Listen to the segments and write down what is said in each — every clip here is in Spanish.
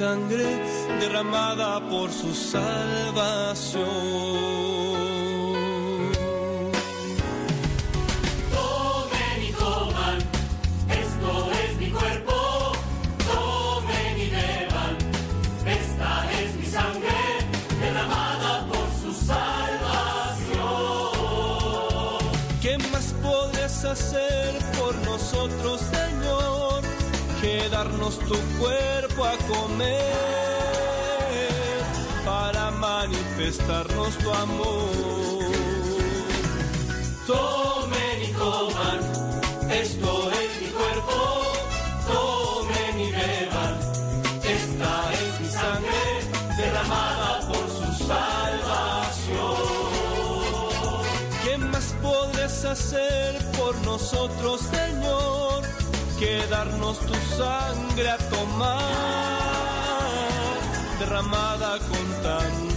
sangre derramada por su salvación. Darnos tu cuerpo a comer para manifestarnos tu amor. Tomen y coman, esto es mi cuerpo, tomen y beban, esta es mi sangre derramada por su salvación. ¿Qué más podrás hacer por nosotros, Señor, que darnos tu sangre a tomar, derramada con tanto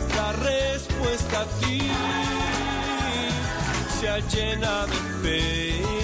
nuestra respuesta a ti. Sea llena de fe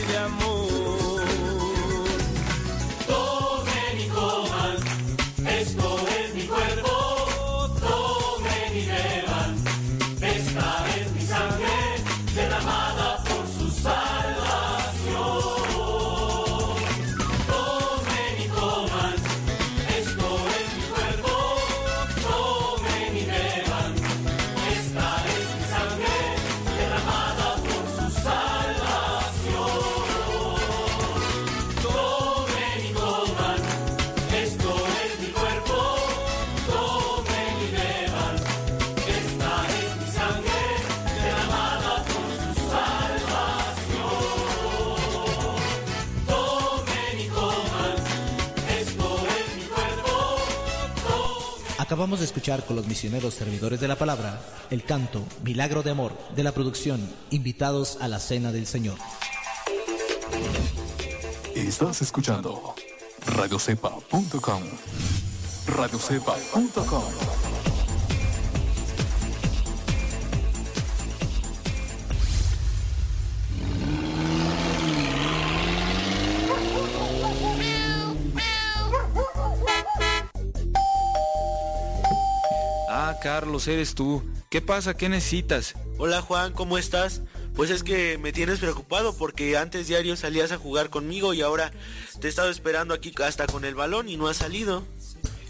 Acabamos de escuchar con los misioneros servidores de la palabra el canto Milagro de Amor de la producción Invitados a la Cena del Señor. Estás escuchando radiocepa.com. Radiocepa.com. Carlos, eres tú. ¿Qué pasa? ¿Qué necesitas? Hola Juan, ¿cómo estás? Pues es que me tienes preocupado porque antes diario salías a jugar conmigo y ahora te he estado esperando aquí hasta con el balón y no has salido.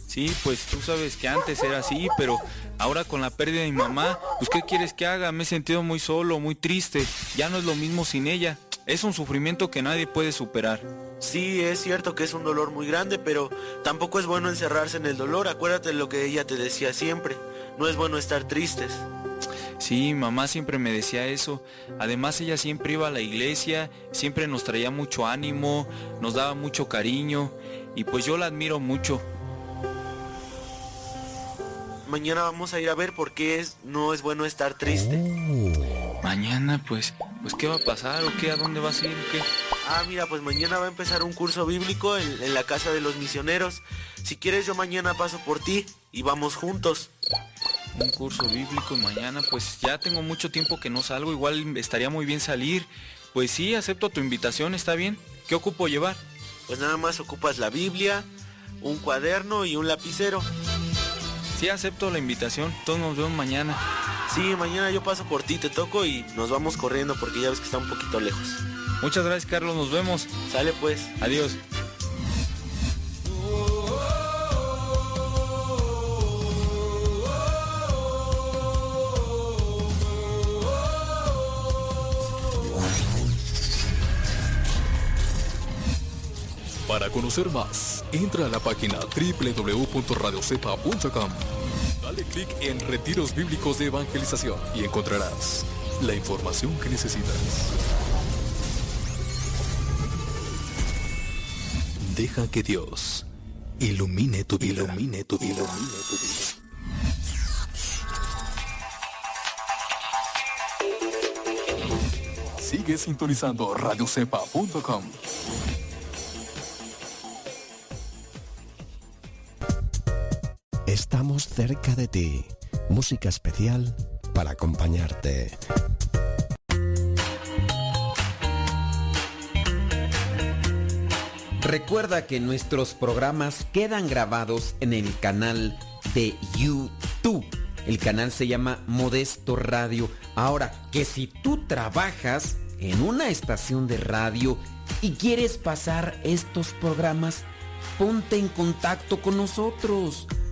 Sí, pues tú sabes que antes era así, pero ahora con la pérdida de mi mamá, pues ¿qué quieres que haga? Me he sentido muy solo, muy triste. Ya no es lo mismo sin ella. Es un sufrimiento que nadie puede superar. Sí, es cierto que es un dolor muy grande, pero tampoco es bueno encerrarse en el dolor. Acuérdate de lo que ella te decía siempre. No es bueno estar tristes. Sí, mamá siempre me decía eso. Además ella siempre iba a la iglesia, siempre nos traía mucho ánimo, nos daba mucho cariño y pues yo la admiro mucho. Mañana vamos a ir a ver por qué es, no es bueno estar triste. Oh. Mañana pues, pues qué va a pasar o qué, a dónde vas a ir o qué. Ah, mira, pues mañana va a empezar un curso bíblico en, en la casa de los misioneros. Si quieres yo mañana paso por ti y vamos juntos un curso bíblico mañana, pues ya tengo mucho tiempo que no salgo, igual estaría muy bien salir. Pues sí, acepto tu invitación, está bien. ¿Qué ocupo llevar? Pues nada más ocupas la Biblia, un cuaderno y un lapicero. Sí, acepto la invitación. Todos nos vemos mañana. Sí, mañana yo paso por ti, te toco y nos vamos corriendo porque ya ves que está un poquito lejos. Muchas gracias, Carlos. Nos vemos. Sale pues. Adiós. Para conocer más, entra a la página www.radiocepa.com. Dale clic en Retiros Bíblicos de Evangelización y encontrarás la información que necesitas. Deja que Dios ilumine tu vida. Ilumine tu. Ilumine tu vida. Sigue sintonizando radiocepa.com. Estamos cerca de ti. Música especial para acompañarte. Recuerda que nuestros programas quedan grabados en el canal de YouTube. El canal se llama Modesto Radio. Ahora, que si tú trabajas en una estación de radio y quieres pasar estos programas, ponte en contacto con nosotros.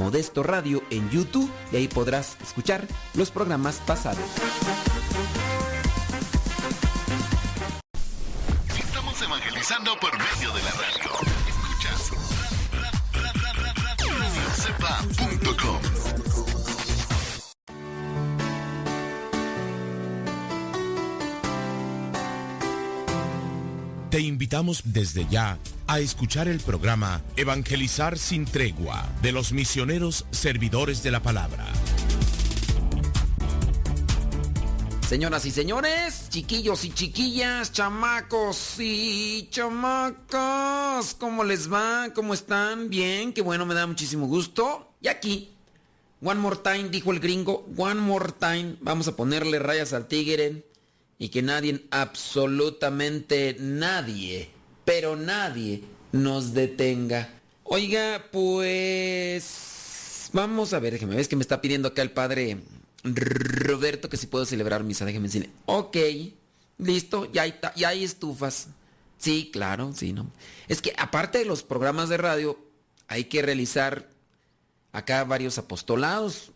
Modesto Radio en YouTube y ahí podrás escuchar los programas pasados. Estamos evangelizando por medio de la radio. Escuchas radiocepa.com. Te invitamos desde ya a escuchar el programa Evangelizar sin tregua de los misioneros servidores de la palabra. Señoras y señores, chiquillos y chiquillas, chamacos y chamacas, ¿cómo les va? ¿Cómo están? Bien, qué bueno, me da muchísimo gusto. Y aquí, one more time, dijo el gringo, one more time, vamos a ponerle rayas al tigre y que nadie, absolutamente nadie, pero nadie nos detenga. Oiga, pues... Vamos a ver, déjeme ver, es que me está pidiendo acá el padre Roberto que si puedo celebrar misa, déjeme decirle. Ok, listo, ya hay, ya hay estufas. Sí, claro, sí, ¿no? Es que aparte de los programas de radio, hay que realizar acá varios apostolados.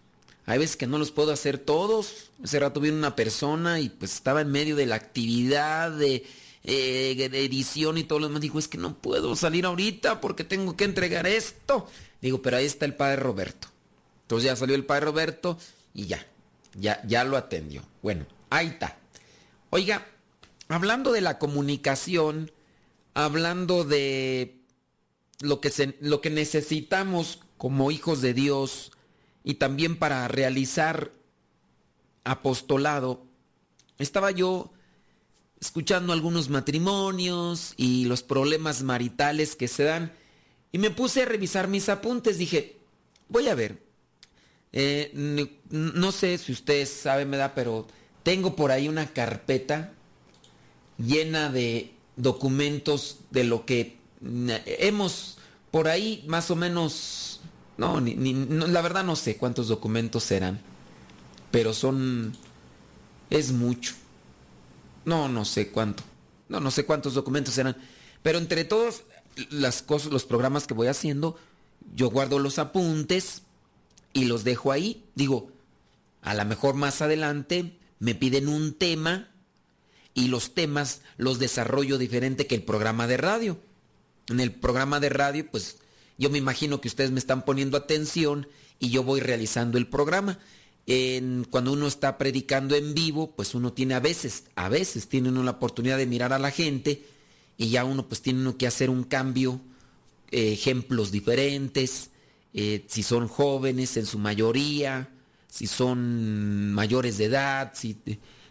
Hay veces que no los puedo hacer todos. Hace rato vino una persona y pues estaba en medio de la actividad de, eh, de edición y todo lo demás. Dijo, es que no puedo salir ahorita porque tengo que entregar esto. Digo, pero ahí está el padre Roberto. Entonces ya salió el padre Roberto y ya, ya, ya lo atendió. Bueno, ahí está. Oiga, hablando de la comunicación, hablando de lo que, se, lo que necesitamos como hijos de Dios y también para realizar apostolado, estaba yo escuchando algunos matrimonios y los problemas maritales que se dan y me puse a revisar mis apuntes. Dije, voy a ver, eh, no sé si ustedes saben, me da, pero tengo por ahí una carpeta llena de documentos de lo que hemos por ahí más o menos, no, no, la verdad no sé cuántos documentos serán, pero son, es mucho. No, no sé cuánto. No, no sé cuántos documentos serán. Pero entre todos las cosas, los programas que voy haciendo, yo guardo los apuntes y los dejo ahí. Digo, a lo mejor más adelante me piden un tema y los temas los desarrollo diferente que el programa de radio. En el programa de radio, pues yo me imagino que ustedes me están poniendo atención y yo voy realizando el programa. Cuando uno está predicando en vivo, pues uno tiene a veces, a veces tiene uno la oportunidad de mirar a la gente y ya uno pues tiene uno que hacer un cambio, eh, ejemplos diferentes, eh, si son jóvenes en su mayoría, si son mayores de edad, si,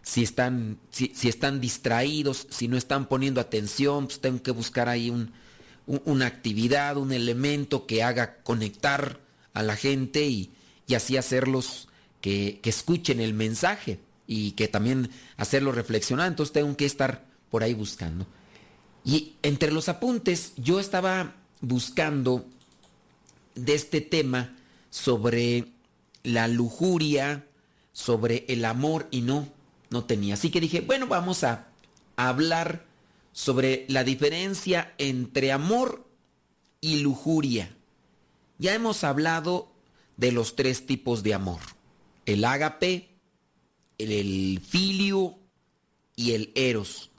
si, están, si, están distraídos, si no están poniendo atención, pues tengo que buscar ahí un, una actividad, un elemento que haga conectar a la gente y, y así hacerlos que, escuchen el mensaje y que también hacerlos reflexionar. Entonces tengo que estar por ahí buscando. Y entre los apuntes yo estaba buscando de este tema sobre la lujuria, sobre el amor y no, no tenía. Así que dije, bueno, vamos a hablar sobre la diferencia entre amor y lujuria. Ya hemos hablado de los tres tipos de amor. El ágape, el, filio y el eros.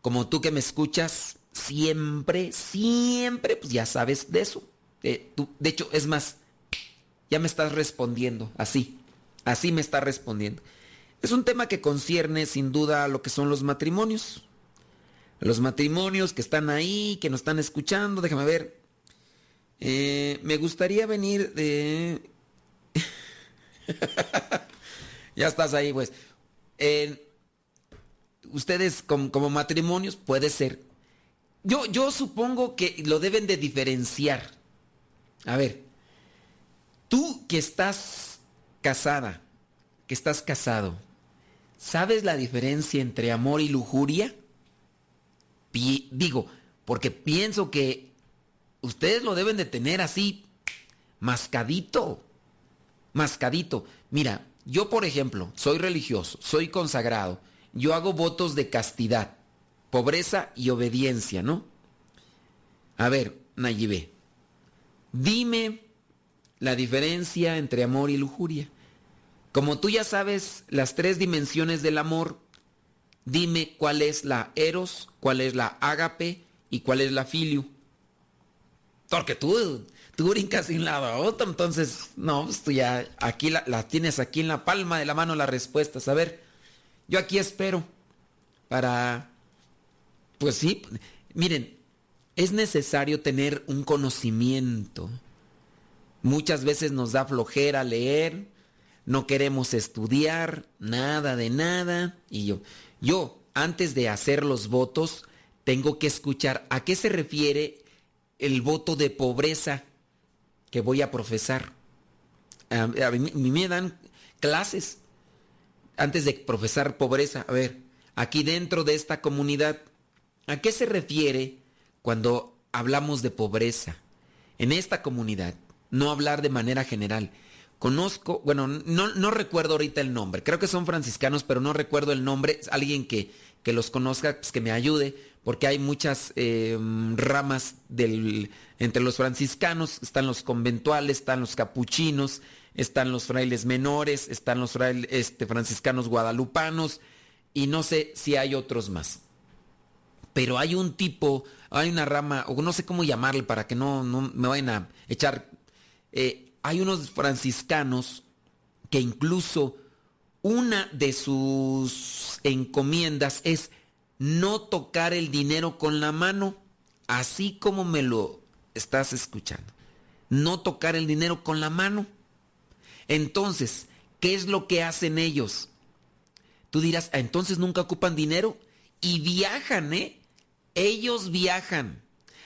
como tú que me escuchas siempre, siempre, pues ya sabes de eso. Eh, tú, de hecho, es más, ya me estás respondiendo, así, así me está respondiendo. Es un tema que concierne sin duda a lo que son los matrimonios. Los matrimonios que están ahí, que nos están escuchando, déjame ver. Eh, me gustaría venir de... ya estás ahí, pues. ustedes como, matrimonios puede ser. Yo, yo supongo que lo deben de diferenciar. A ver, tú que estás casada, que estás casado, ¿sabes la diferencia entre amor y lujuria? digo, porque pienso que ustedes lo deben de tener así, mascadito, mascadito. Mira, yo por ejemplo, soy religioso, soy consagrado, yo hago votos de castidad, pobreza y obediencia, ¿no? A ver, Nayibé, dime la diferencia entre amor y lujuria. Como tú ya sabes las tres dimensiones del amor, dime cuál es la eros, cuál es la ágape y cuál es la filio. Porque tú, tú brincas de un lado a otro, entonces, no, pues tú ya aquí la, tienes aquí en la palma de la mano las respuestas. A ver, yo aquí espero para, pues sí, miren, es necesario tener un conocimiento. Muchas veces nos da flojera leer, no queremos estudiar, nada de nada. Y yo, yo, antes de hacer los votos, tengo que escuchar a qué se refiere el voto de pobreza que voy a profesar. A, mí, me dan clases antes de profesar pobreza. A ver, aquí dentro de esta comunidad, ¿a qué se refiere cuando hablamos de pobreza? En esta comunidad, no hablar de manera general. Conozco, bueno, no, no recuerdo ahorita el nombre, creo que son franciscanos, pero no recuerdo el nombre. Alguien que, que los conozca, pues que me ayude, porque hay muchas em, ramas del, entre los franciscanos, están los conventuales, están los capuchinos, están los frailes menores, están los frailes, este, franciscanos guadalupanos, y no sé si hay otros más. Pero hay un tipo, hay una rama, o no sé cómo llamarle para que no, no me vayan a echar eh, hay unos franciscanos que incluso una de sus encomiendas es no tocar el dinero con la mano, así como me lo estás escuchando. No tocar el dinero con la mano. Entonces, ¿qué es lo que hacen ellos? Tú dirás, ah, entonces nunca ocupan dinero y viajan, ¿eh? Ellos viajan.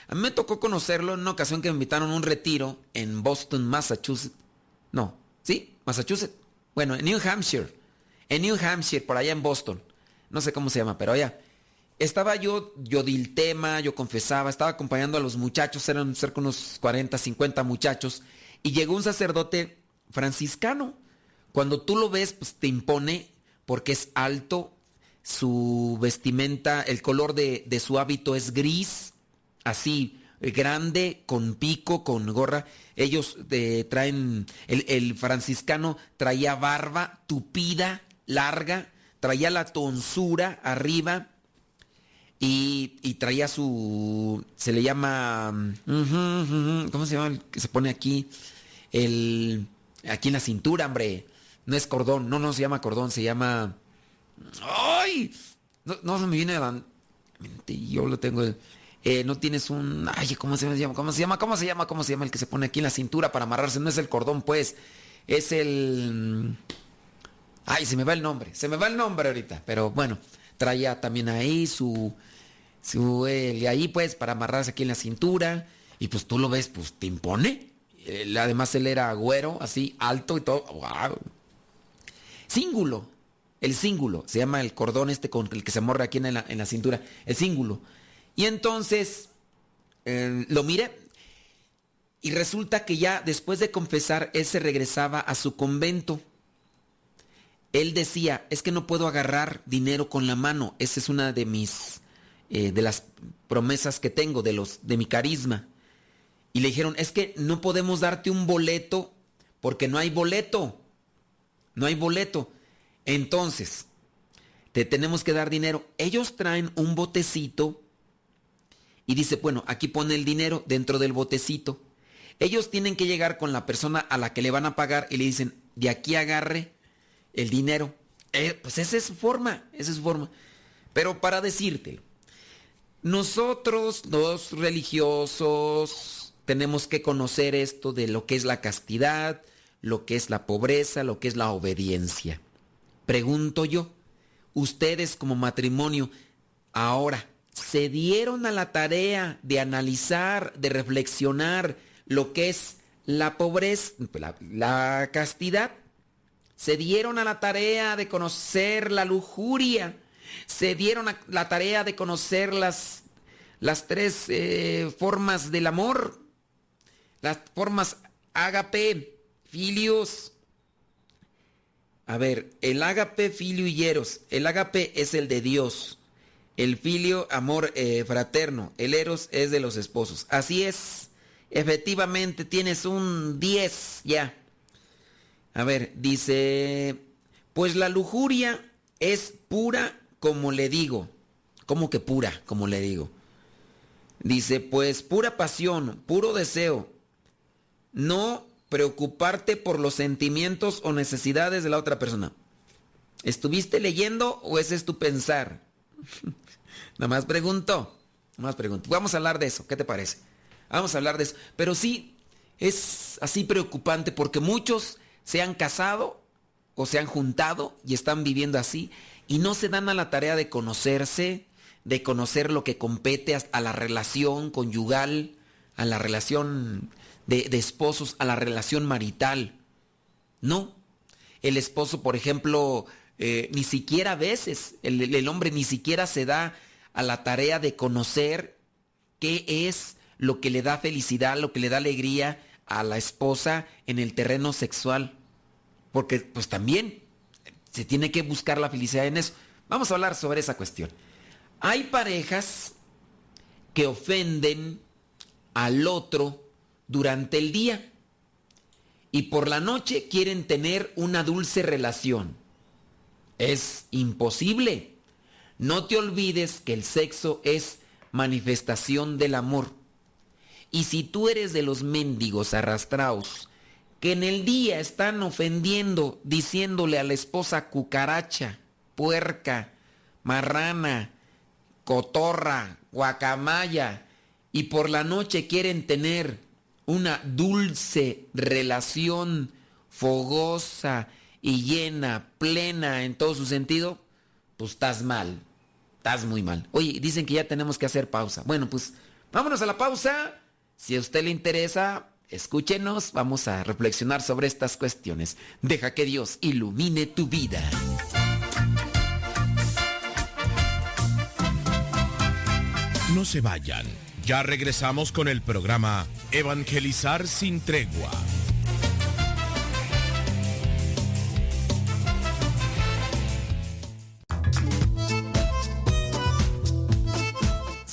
A mí me tocó conocerlo en una ocasión que me invitaron a un retiro en Boston, Massachusetts. No, ¿sí? Massachusetts. Bueno, en New Hampshire. En New Hampshire, por allá en Boston. No sé cómo se llama, pero allá. Estaba yo, yo di el tema, yo confesaba, estaba acompañando a los muchachos, eran cerca de unos 40, 50 muchachos, y llegó un sacerdote franciscano. Cuando tú lo ves, pues te impone porque es alto, su vestimenta, el color de su hábito es gris, así grande, con pico, con gorra. Ellos eh, traen, el, franciscano traía barba tupida, larga, traía la tonsura arriba y, traía su, se le llama, ¿cómo se llama? Que se pone aquí, el, aquí en la cintura, hombre. No es cordón, no, no se llama cordón, se llama... ¡Ay! No, no se me viene la yo lo tengo... Eh, no tienes un, ay, ¿cómo se llama? ¿Cómo se llama? ¿Cómo se llama? ¿Cómo se llama el que se pone aquí en la cintura para amarrarse? No es el cordón, pues, es el, ay, se me va el nombre, se me va el nombre ahorita, pero bueno, traía también ahí su, su, y ahí pues para amarrarse aquí en la cintura y pues tú lo ves, pues te impone. además él era güero, así, alto y todo, wow. Cíngulo, el cíngulo, se llama el cordón este con el que se morre aquí en la, en la cintura, el cíngulo. Y entonces eh, lo miré y resulta que ya después de confesar, él se regresaba a su convento. Él decía, es que no puedo agarrar dinero con la mano. Esa es una de mis, eh, de las promesas que tengo, de, los, de mi carisma. Y le dijeron, es que no podemos darte un boleto porque no hay boleto. No hay boleto. Entonces, te tenemos que dar dinero. Ellos traen un botecito y dice, bueno, aquí pone el dinero dentro del botecito. Ellos tienen que llegar con la persona a la que le van a pagar y le dicen, de aquí agarre el dinero. Eh, pues esa es su forma, esa es su forma. Pero para decirte, nosotros los religiosos tenemos que conocer esto de lo que es la castidad, lo que es la pobreza, lo que es la obediencia. Pregunto yo, ustedes como matrimonio, ahora, ¿se dieron a la tarea de analizar, de reflexionar lo que es la pobreza, la, castidad? ¿Se dieron a la tarea de conocer la lujuria? ¿Se dieron a la tarea de conocer las, las tres eh, formas del amor? Las formas agape, filios, a ver, el ágape, filio y. El ágape es el de Dios. El filio, amor eh, fraterno. El eros es de los esposos. Así es. Efectivamente, tienes un 10 ya. A ver, dice, pues la lujuria es pura como le digo. ¿Cómo que pura, como le digo? Dice, pues pura pasión, puro deseo. No preocuparte por los sentimientos o necesidades de la otra persona. ¿Estuviste leyendo o ese es tu pensar? Nada más pregunto. Nada más pregunto. Vamos a hablar de eso. ¿Qué te parece? Vamos a hablar de eso. Pero sí, es así preocupante porque muchos se han casado o se han juntado y están viviendo así y no se dan a la tarea de conocerse, de conocer lo que compete a la relación conyugal, a la relación de, esposos a la relación marital. No. El esposo, por ejemplo, eh, ni siquiera a veces, el, el hombre ni siquiera se da a la tarea de conocer qué es lo que le da felicidad, lo que le da alegría a la esposa en el terreno sexual. Porque pues también se tiene que buscar la felicidad en eso. Vamos a hablar sobre esa cuestión. Hay parejas que ofenden al otro durante el día y por la noche quieren tener una dulce relación. Es imposible. No te olvides que el sexo es manifestación del amor. Y si tú eres de los mendigos arrastrados que en el día están ofendiendo, diciéndole a la esposa cucaracha, puerca, marrana, cotorra, guacamaya, y por la noche quieren tener una dulce relación fogosa y llena, plena en todo su sentido, pues estás mal, estás muy mal. Oye, dicen que ya tenemos que hacer pausa. Bueno, pues vámonos a la pausa. Si a usted le interesa, escúchenos, vamos a reflexionar sobre estas cuestiones. Deja que Dios ilumine tu vida. No se vayan. Ya regresamos con el programa Evangelizar sin tregua.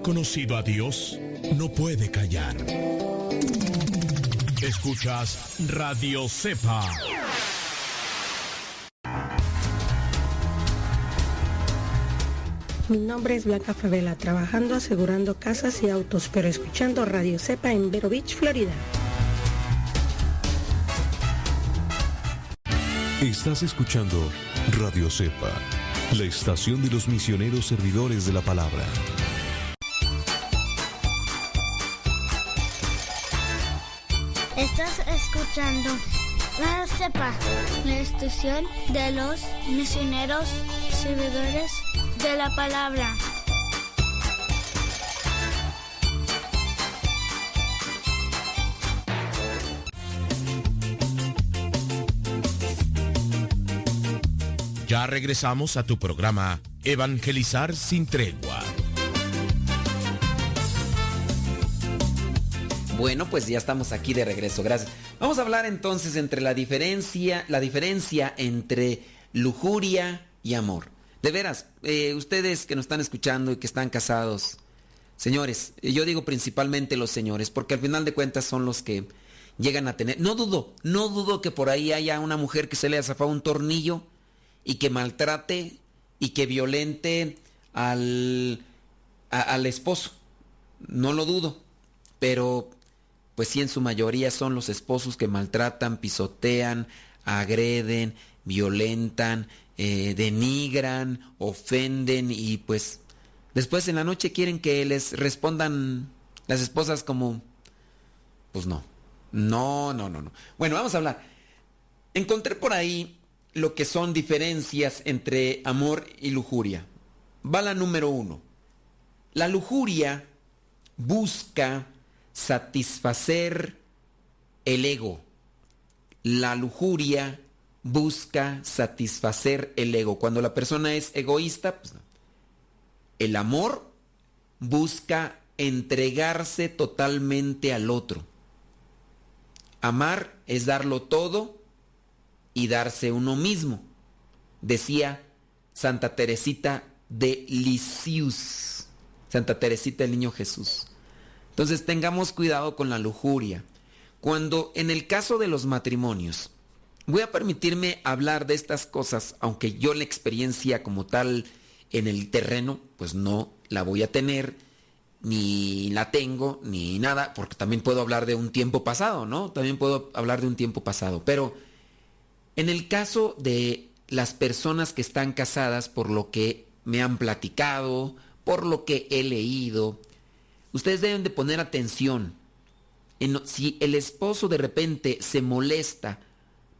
Ha conocido a Dios no puede callar. Escuchas Radio Cepa. Mi nombre es Blanca Favela, trabajando asegurando casas y autos, pero escuchando Radio Cepa en Vero Beach, Florida. Estás escuchando Radio Cepa, la estación de los misioneros servidores de la palabra. Estás escuchando la CEPA, la estación de los misioneros servidores de la palabra. Ya regresamos a tu programa Evangelizar sin tregua. Bueno, pues ya estamos aquí de regreso, gracias. Vamos a hablar entonces entre la diferencia, la diferencia entre lujuria y amor. De veras, eh, ustedes que nos están escuchando y que están casados, señores, yo digo principalmente los señores, porque al final de cuentas son los que llegan a tener. No dudo, no dudo que por ahí haya una mujer que se le ha un tornillo y que maltrate y que violente al, al esposo. No lo dudo, pero pues sí en su mayoría son los esposos que maltratan, pisotean, agreden, violentan, eh, denigran, ofenden y pues después en la noche quieren que les respondan las esposas como, pues no, no, no, no, no. Bueno, vamos a hablar. Encontré por ahí lo que son diferencias entre amor y lujuria. Va la número uno. La lujuria busca satisfacer el ego. La lujuria busca satisfacer el ego. Cuando la persona es egoísta, pues no. El amor busca entregarse totalmente al otro. Amar es darlo todo y darse uno mismo, decía Santa Teresita de Lisius, Santa Teresita del Niño Jesús. Entonces tengamos cuidado con la lujuria. Cuando en el caso de los matrimonios, voy a permitirme hablar de estas cosas, aunque yo la experiencia como tal en el terreno, pues no la voy a tener, ni la tengo, ni nada, porque también puedo hablar de un tiempo pasado, ¿no? También puedo hablar de un tiempo pasado, pero en el caso de las personas que están casadas, por lo que me han platicado, por lo que he leído, ustedes deben de poner atención. En, si el esposo de repente se molesta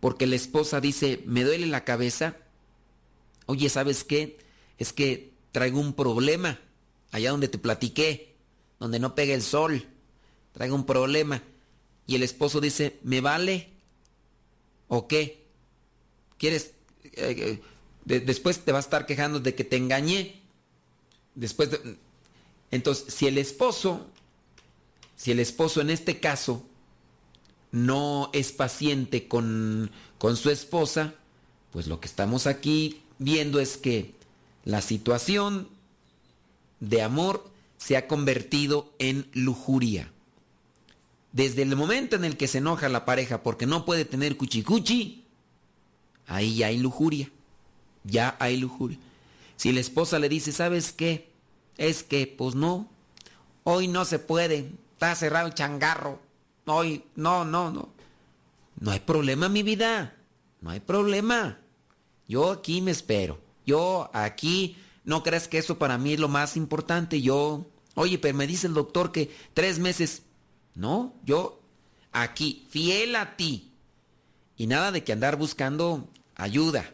porque la esposa dice, me duele la cabeza, oye, ¿sabes qué? Es que traigo un problema allá donde te platiqué, donde no pega el sol, traigo un problema. Y el esposo dice, ¿me vale? ¿O qué? quieres, eh, eh, después te vas a estar quejando de que te engañé. Después entonces, si el esposo, si el esposo en este caso no es paciente con, con su esposa, pues lo que estamos aquí viendo es que la situación de amor se ha convertido en lujuria. Desde el momento en el que se enoja la pareja porque no puede tener cuchicuchi, ahí ya hay lujuria. Ya hay lujuria. Si la esposa le dice, ¿sabes qué? Es que, pues no, hoy no se puede, está cerrado el changarro. Hoy, no, no, no. No hay problema, mi vida. No hay problema. Yo aquí me espero. Yo aquí, no crees que eso para mí es lo más importante. Yo, oye, pero me dice el doctor que tres meses. No, yo aquí, fiel a ti. Y nada de que andar buscando ayuda.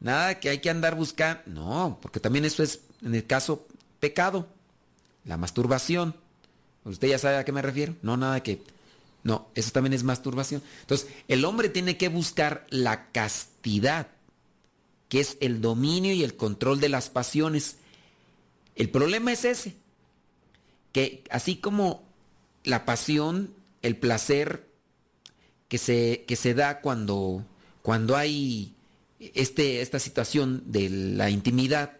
Nada que hay que andar buscando. No, porque también eso es, en el caso, pecado. La masturbación. Usted ya sabe a qué me refiero. No, nada que... No, eso también es masturbación. Entonces, el hombre tiene que buscar la castidad, que es el dominio y el control de las pasiones. El problema es ese, que así como la pasión, el placer que se, que se da cuando cuando hay este, esta situación de la intimidad,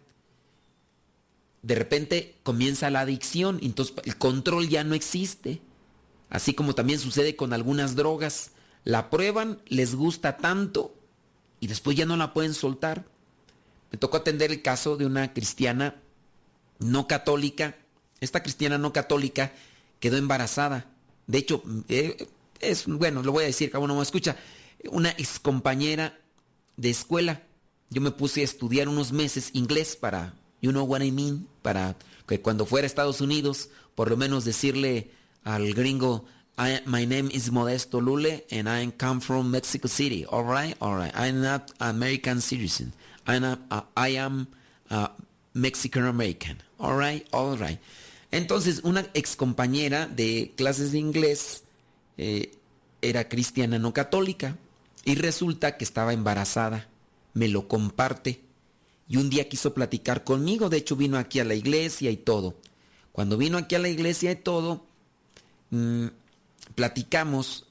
de repente comienza la adicción, entonces el control ya no existe. Así como también sucede con algunas drogas, la prueban, les gusta tanto y después ya no la pueden soltar. Me tocó atender el caso de una cristiana no católica. Esta cristiana no católica quedó embarazada. De hecho, eh, es bueno, lo voy a decir, como no me escucha una ex compañera de escuela. Yo me puse a estudiar unos meses inglés para, you know what I mean, para que cuando fuera a Estados Unidos, por lo menos decirle al gringo, my name is Modesto Lule and I come from Mexico City. All right, all right. I'm not American citizen. I'm uh, I am Mexican American. All right, all right. Entonces, una ex compañera de clases de inglés eh, era cristiana no católica y resulta que estaba embarazada. me lo comparte. Y un día quiso platicar conmigo, de hecho vino aquí a la iglesia y todo. Cuando vino aquí a la iglesia y todo, mm, platicamos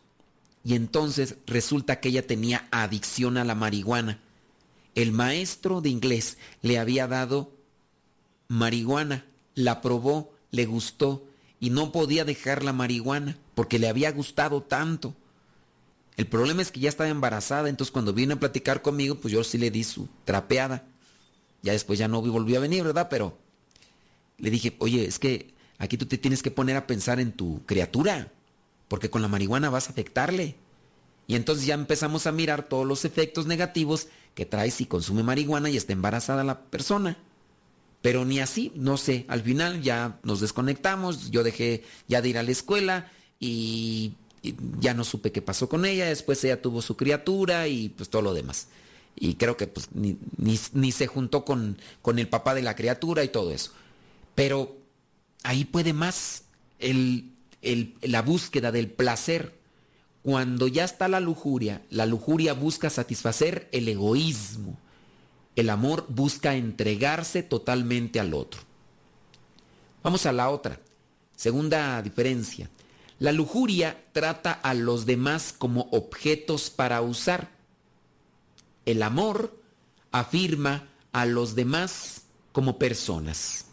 y entonces resulta que ella tenía adicción a la marihuana. El maestro de inglés le había dado marihuana, la probó, le gustó y no podía dejar la marihuana porque le había gustado tanto. El problema es que ya estaba embarazada, entonces cuando vino a platicar conmigo, pues yo sí le di su trapeada. Ya después ya no volvió a venir, ¿verdad? Pero le dije, oye, es que aquí tú te tienes que poner a pensar en tu criatura porque con la marihuana vas a afectarle. Y entonces ya empezamos a mirar todos los efectos negativos que trae si consume marihuana y está embarazada la persona. Pero ni así, no sé, al final ya nos desconectamos, yo dejé ya de ir a la escuela y, ya no supe qué pasó con ella, después ella tuvo su criatura y pues todo lo demás. Y creo que pues ni, ni, se juntó con, con el papá de la criatura y todo eso. Pero ahí puede más el la búsqueda del placer. Cuando ya está la lujuria, la lujuria busca satisfacer el egoísmo. El amor busca entregarse totalmente al otro. Vamos a la otra. Segunda diferencia. La lujuria trata a los demás como objetos para usar. El amor afirma a los demás como personas.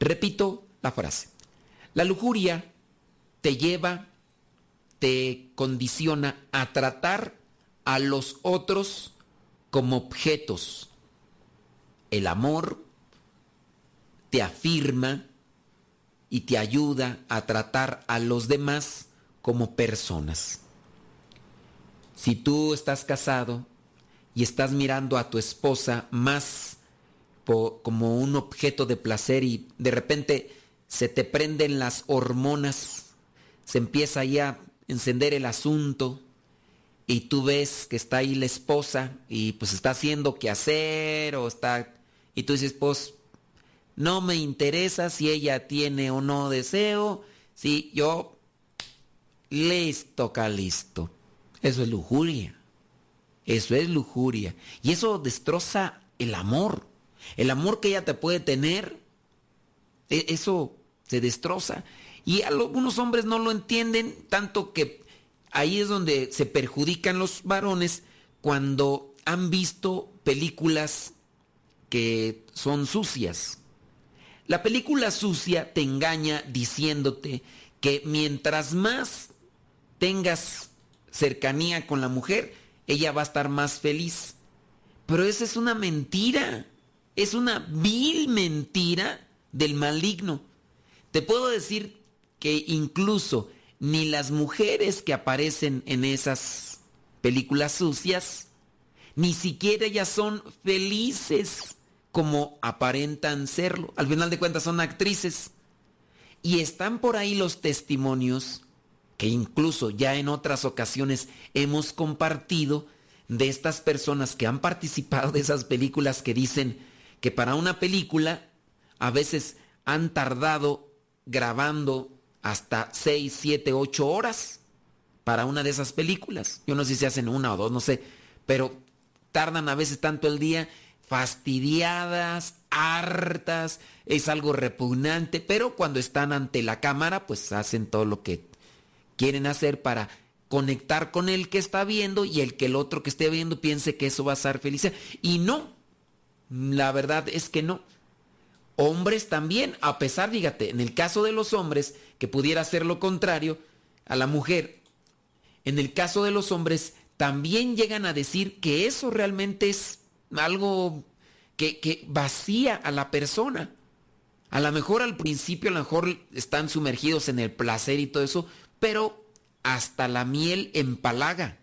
Repito la frase. La lujuria te lleva, te condiciona a tratar a los otros como objetos. El amor te afirma y te ayuda a tratar a los demás como personas. Si tú estás casado y estás mirando a tu esposa más como un objeto de placer y de repente se te prenden las hormonas se empieza ya a encender el asunto y tú ves que está ahí la esposa y pues está haciendo qué hacer o está y tú dices pues no me interesa si ella tiene o no deseo si yo listo listo eso es lujuria eso es lujuria. Y eso destroza el amor. El amor que ella te puede tener e, eso se destroza. Y algunos hombres no lo entienden, tanto que ahí es donde se perjudican los varones cuando han visto películas que son sucias. La película sucia te engaña diciéndote que mientras más tengas cercanía con la mujer, ella va a estar más feliz. Pero esa es una mentira. Es una vil mentira del maligno. Te puedo decir que incluso ni las mujeres que aparecen en esas películas sucias, ni siquiera ellas son felices como aparentan serlo. Al final de cuentas son actrices. Y están por ahí los testimonios que incluso ya en otras ocasiones hemos compartido de estas personas que han participado de esas películas que dicen que para una película a veces han tardado grabando hasta 6, 7, 8 horas para una de esas películas. Yo no sé si hacen una o dos, no sé, pero tardan a veces tanto el día, fastidiadas, hartas, es algo repugnante, pero cuando están ante la cámara, pues hacen todo lo que quieren hacer para conectar con el que está viendo y el que el otro que esté viendo piense que eso va a ser feliz. Y no, la verdad es que no. Hombres también, a pesar, dígate, en el caso de los hombres, que pudiera ser lo contrario a la mujer, en el caso de los hombres, también llegan a decir que eso realmente es algo que, que vacía a la persona. A lo mejor al principio, a lo mejor están sumergidos en el placer y todo eso, pero hasta la miel empalaga.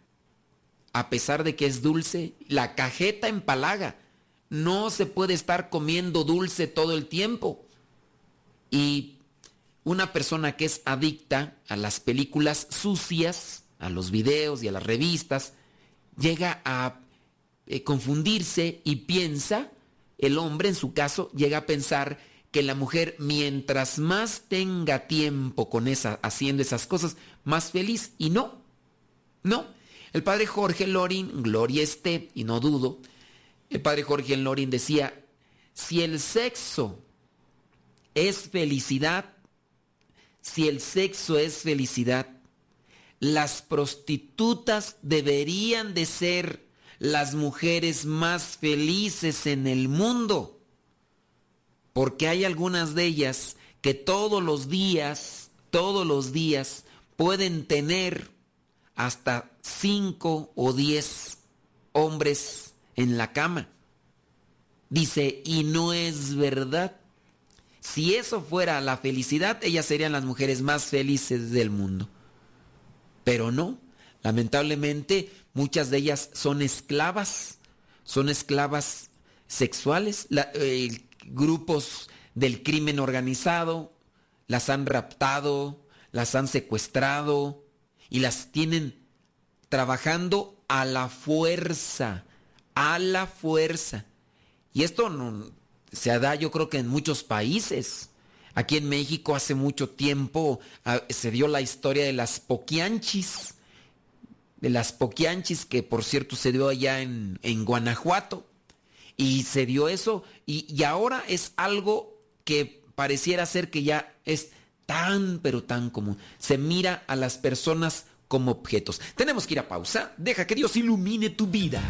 A pesar de que es dulce, la cajeta empalaga. No se puede estar comiendo dulce todo el tiempo. Y una persona que es adicta a las películas sucias, a los videos y a las revistas, llega a eh, confundirse y piensa, el hombre en su caso llega a pensar que la mujer mientras más tenga tiempo con esa, haciendo esas cosas, más feliz. Y no, no. El padre Jorge Lorin, gloria esté, y no dudo, el padre Jorge Lorin decía, si el sexo es felicidad, si el sexo es felicidad, las prostitutas deberían de ser las mujeres más felices en el mundo. Porque hay algunas de ellas que todos los días, todos los días pueden tener hasta cinco o diez hombres en la cama. Dice, y no es verdad. Si eso fuera la felicidad, ellas serían las mujeres más felices del mundo. Pero no, lamentablemente muchas de ellas son esclavas, son esclavas sexuales, grupos del crimen organizado las han raptado, las han secuestrado y las tienen trabajando a la fuerza, a la fuerza. Y esto no, se da yo creo que en muchos países. Aquí en México hace mucho tiempo ah, se dio la historia de las poquianchis, de las poquianchis que por cierto se dio allá en, Guanajuato. Y se dio eso y, y ahora es algo que pareciera ser que ya es tan pero tan común. Se mira a las personas como objetos. Tenemos que ir a pausa. Deja que Dios ilumine tu vida.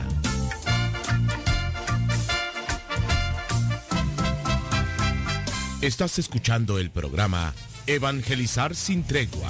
Estás escuchando el programa Evangelizar sin tregua.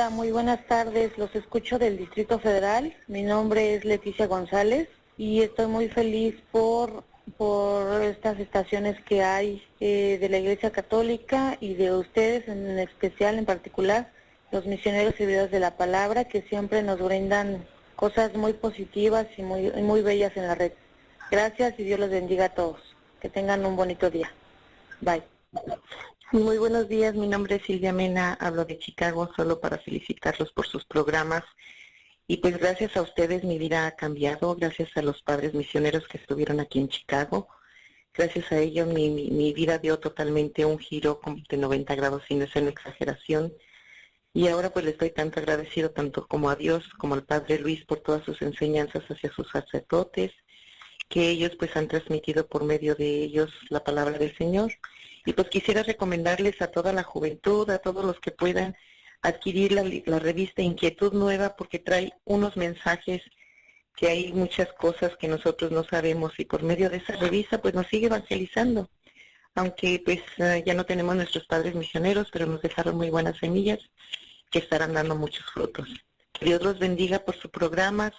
Hola, muy buenas tardes. Los escucho del Distrito Federal. Mi nombre es Leticia González y estoy muy feliz por, por estas estaciones que hay eh, de la Iglesia Católica y de ustedes en especial, en particular, los misioneros y servidores de la palabra que siempre nos brindan cosas muy positivas y muy, muy bellas en la red. Gracias y Dios los bendiga a todos. Que tengan un bonito día. Bye. Muy buenos días, mi nombre es Silvia Mena, hablo de Chicago solo para felicitarlos por sus programas. Y pues gracias a ustedes mi vida ha cambiado, gracias a los padres misioneros que estuvieron aquí en Chicago, gracias a ellos mi, mi, vida dio totalmente un giro de 90 grados sin ser una exageración. Y ahora pues le estoy tanto agradecido tanto como a Dios como al Padre Luis por todas sus enseñanzas hacia sus sacerdotes que ellos pues han transmitido por medio de ellos la palabra del Señor y pues quisiera recomendarles a toda la juventud, a todos los que puedan adquirir la, revista Inquietud Nueva porque trae unos mensajes que hay muchas cosas que nosotros no sabemos y por medio de esa revista pues nos sigue evangelizando. Aunque pues eh, ya no tenemos nuestros padres misioneros, pero nos dejaron muy buenas semillas que estarán dando muchos frutos. Dios los bendiga por sus programas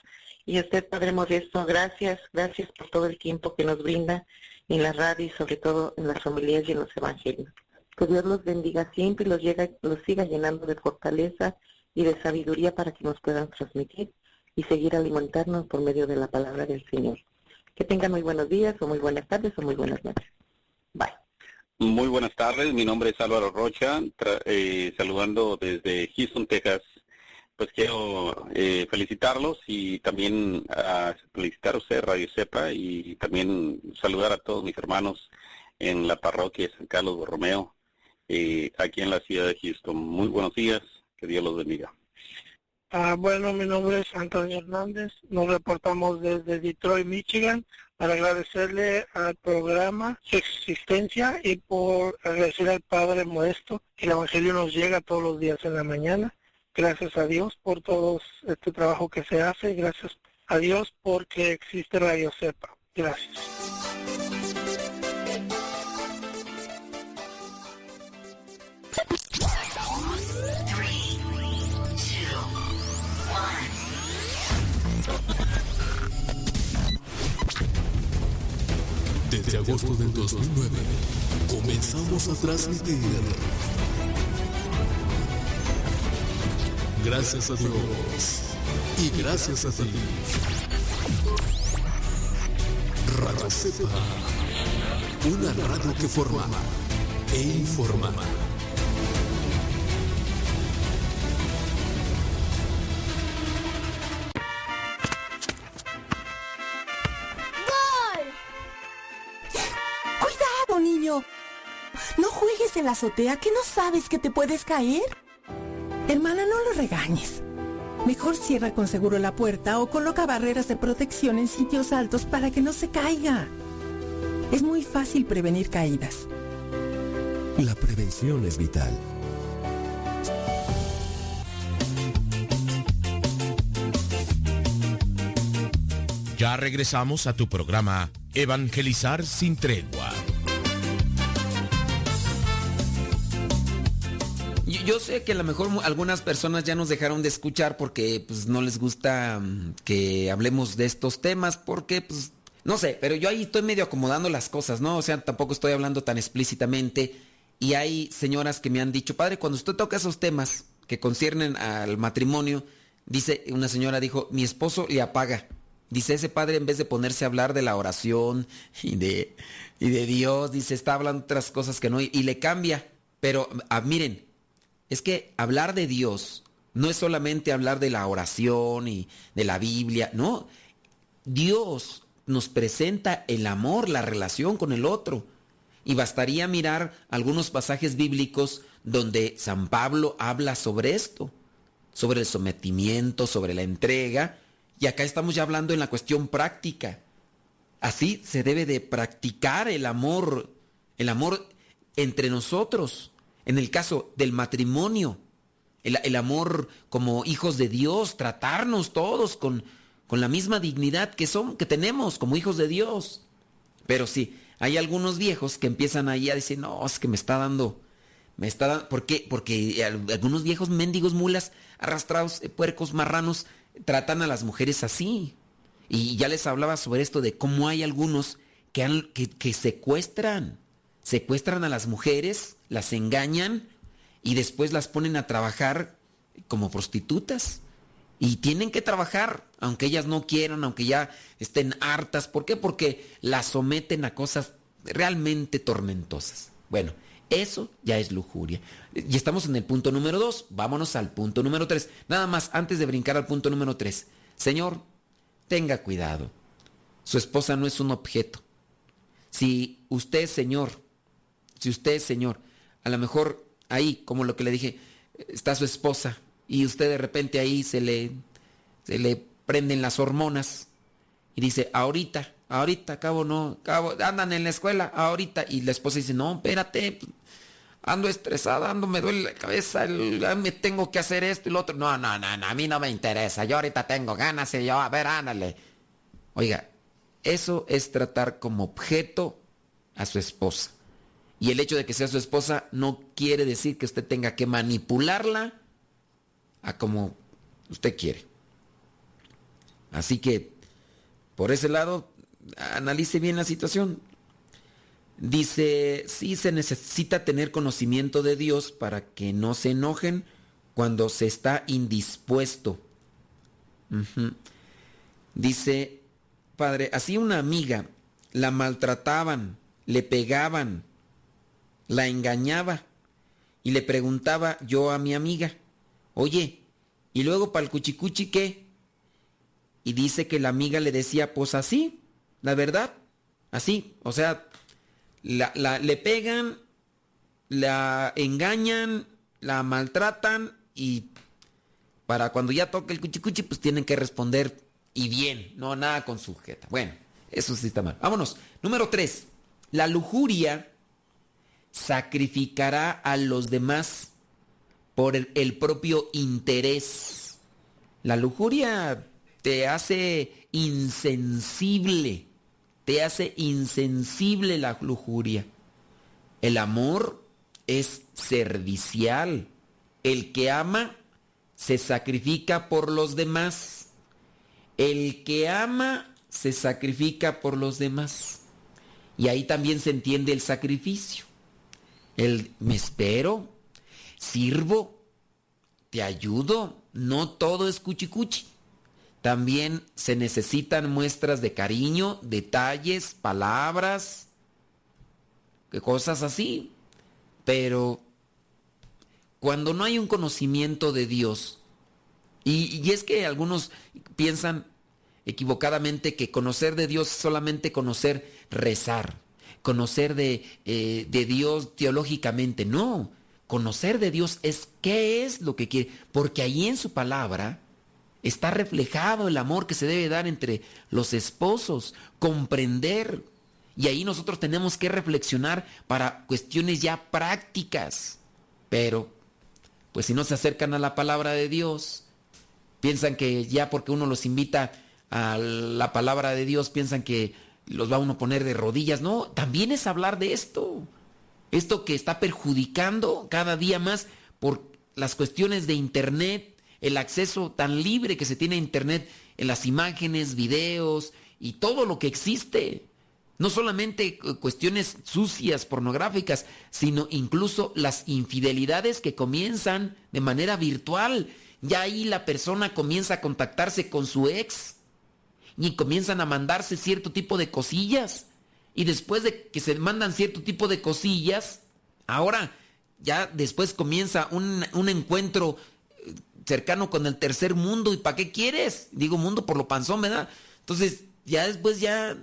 y a usted, Padre Modesto, gracias, gracias por todo el tiempo que nos brinda en la radio y sobre todo en las familias y en los evangelios. Que Dios los bendiga siempre y los, llega, los siga llenando de fortaleza y de sabiduría para que nos puedan transmitir y seguir alimentarnos por medio de la palabra del Señor. Que tengan muy buenos días o muy buenas tardes o muy buenas noches. Bye. Muy buenas tardes, mi nombre es Álvaro Rocha, eh, saludando desde Houston, Texas. Pues quiero eh, felicitarlos y también a felicitar a usted, Radio Cepa, y también saludar a todos mis hermanos en la parroquia de San Carlos Borromeo, eh, aquí en la ciudad de Houston. Muy buenos días, que Dios los bendiga. Ah, bueno, mi nombre es Antonio Hernández, nos reportamos desde Detroit, Michigan, para agradecerle al programa su existencia y por agradecerle al Padre Modesto que el Evangelio nos llega todos los días en la mañana Gracias a Dios por todo este trabajo que se hace. Gracias a Dios porque existe Radio Cepa. Gracias. Desde agosto del 2009 comenzamos a transmitir. Gracias a Dios y gracias a ti. Radio Cepa, una radio que forma e informa. ¡Gol! ¡Cuidado, niño! No juegues en la azotea que no sabes que te puedes caer. Hermana, no lo regañes. Mejor cierra con seguro la puerta o coloca barreras de protección en sitios altos para que no se caiga. Es muy fácil prevenir caídas. La prevención es vital. Ya regresamos a tu programa Evangelizar sin tregua. Yo, sé que a lo mejor algunas personas ya nos dejaron de escuchar porque pues no les gusta mm, que hablemos de estos temas porque pues no sé, pero yo ahí estoy medio acomodando las cosas, ¿no? O sea, tampoco estoy hablando tan explícitamente y hay señoras que me han dicho, "Padre, cuando usted toca esos temas que conciernen al matrimonio, dice una señora dijo, "Mi esposo le apaga." Dice ese padre en vez de ponerse a hablar de la oración y de, y de Dios, dice, está hablando otras cosas que no, y, y le cambia. Pero ah, miren, es que hablar de Dios no es solamente hablar de la oración y de la Biblia, no. Dios nos presenta el amor, la relación con el otro. Y bastaría mirar algunos pasajes bíblicos donde San Pablo habla sobre esto, sobre el sometimiento, sobre la entrega. Y acá estamos ya hablando en la cuestión práctica. Así se debe de practicar el amor, el amor entre nosotros. En el caso del matrimonio, el, amor como hijos de Dios, tratarnos todos con, con la misma dignidad que son, que tenemos como hijos de Dios. Pero sí, hay algunos viejos que empiezan ahí a decir, no, es que me está dando, me está dando, ¿por qué? Porque al- algunos viejos mendigos mulas, arrastrados, eh, puercos, marranos, tratan a las mujeres así. Y ya les hablaba sobre esto de cómo hay algunos que, que secuestran, secuestran a las mujeres, las engañan y después las ponen a trabajar como prostitutas. Y tienen que trabajar, aunque ellas no quieran, aunque ya estén hartas. ¿Por qué? Porque las someten a cosas realmente tormentosas. Bueno, eso ya es lujuria. Y estamos en el punto número dos. Vámonos al punto número tres. Nada más, antes de brincar al punto número tres. Señor, tenga cuidado. Su esposa no es un objeto. Si usted, señor, si usted, señor, a lo mejor ahí, como lo que le dije, está su esposa y usted de repente ahí se le, se le prenden las hormonas y dice, ahorita, ahorita, cabo no, cabo, andan en la escuela, ahorita. Y la esposa dice, no, espérate, ando estresada, ando, me duele la cabeza, me tengo que hacer esto y lo otro. No, no, no, no, a mí no me interesa, yo ahorita tengo ganas y yo, a ver, ándale. Oiga, eso es tratar como objeto a su esposa. Y el hecho de que sea su esposa no quiere decir que usted tenga que manipularla a como usted quiere. Así que, por ese lado, analice bien la situación. Dice, sí se necesita tener conocimiento de Dios para que no se enojen cuando se está indispuesto. Dice, padre, así una amiga la maltrataban, le pegaban, la engañaba y le preguntaba yo a mi amiga, oye, ¿y luego para el cuchicuchi qué? Y dice que la amiga le decía, pues así, la verdad, así, o sea, la, le pegan, la engañan, la maltratan y para cuando ya toque el cuchicuchi, pues tienen que responder y bien, no nada con sujeta. Bueno, eso sí está mal. Vámonos. Número 3. La lujuria sacrificará a los demás por el, propio interés. La lujuria te hace insensible, te hace insensible la lujuria. El amor es servicial. El que ama se sacrifica por los demás. El que ama se sacrifica por los demás. Y ahí también se entiende el sacrificio. El me espero, sirvo, te ayudo, no todo es cuchicuchi. También se necesitan muestras de cariño, detalles, palabras, cosas así. Pero cuando no hay un conocimiento de Dios, y, y, es que algunos piensan equivocadamente que conocer de Dios es solamente conocer rezar, conocer de, eh, de Dios teológicamente. No, conocer de Dios es qué es lo que quiere, porque ahí en su palabra está reflejado el amor que se debe dar entre los esposos, comprender. Y ahí nosotros tenemos que reflexionar para cuestiones ya prácticas. Pero, pues si no se acercan a la palabra de Dios, piensan que ya porque uno los invita a la palabra de Dios, piensan que los va uno a poner de rodillas. No, también es hablar de esto. Esto que está perjudicando cada día más por las cuestiones de Internet, el acceso tan libre que se tiene a Internet en las imágenes, videos y todo lo que existe. No solamente cuestiones sucias, pornográficas, sino incluso las infidelidades que comienzan de manera virtual. Ya ahí la persona comienza a contactarse con su ex y comienzan a mandarse cierto tipo de cosillas. Y después de que se mandan cierto tipo de cosillas, ahora ya después comienza un, un encuentro eh, cercano con el tercer mundo. ¿Y para qué quieres? Digo mundo por lo panzón, ¿verdad? Entonces, ya después ya...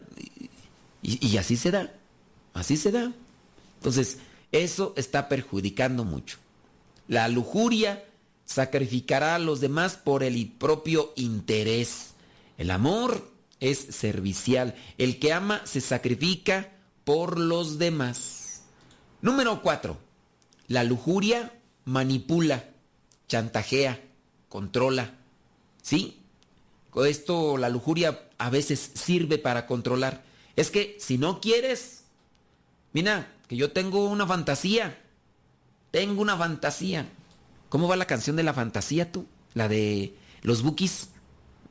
Y, y así se da. Así se da. Entonces, eso está perjudicando mucho. La lujuria sacrificará a los demás por el propio interés. El amor es servicial. El que ama se sacrifica por los demás. Número 4. La lujuria manipula, chantajea, controla. ¿Sí? Esto, la lujuria a veces sirve para controlar. Es que si no quieres, mira, que yo tengo una fantasía. Tengo una fantasía. ¿Cómo va la canción de la fantasía tú? La de los bookies.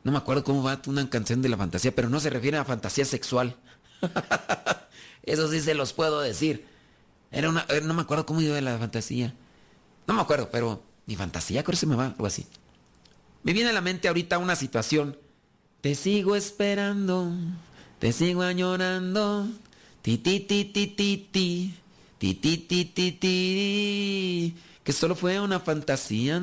No me acuerdo cómo va una canción de la fantasía, pero no se refiere a fantasía sexual. Eso sí se los puedo decir. Era una, no me acuerdo cómo iba la fantasía. No me acuerdo, pero mi fantasía, creo que se me va, algo así. Me viene a la mente ahorita una situación. Te sigo esperando, te sigo añorando. Ti ti ti ti ti ti. Ti ti ti ti ti. Que solo fue una fantasía.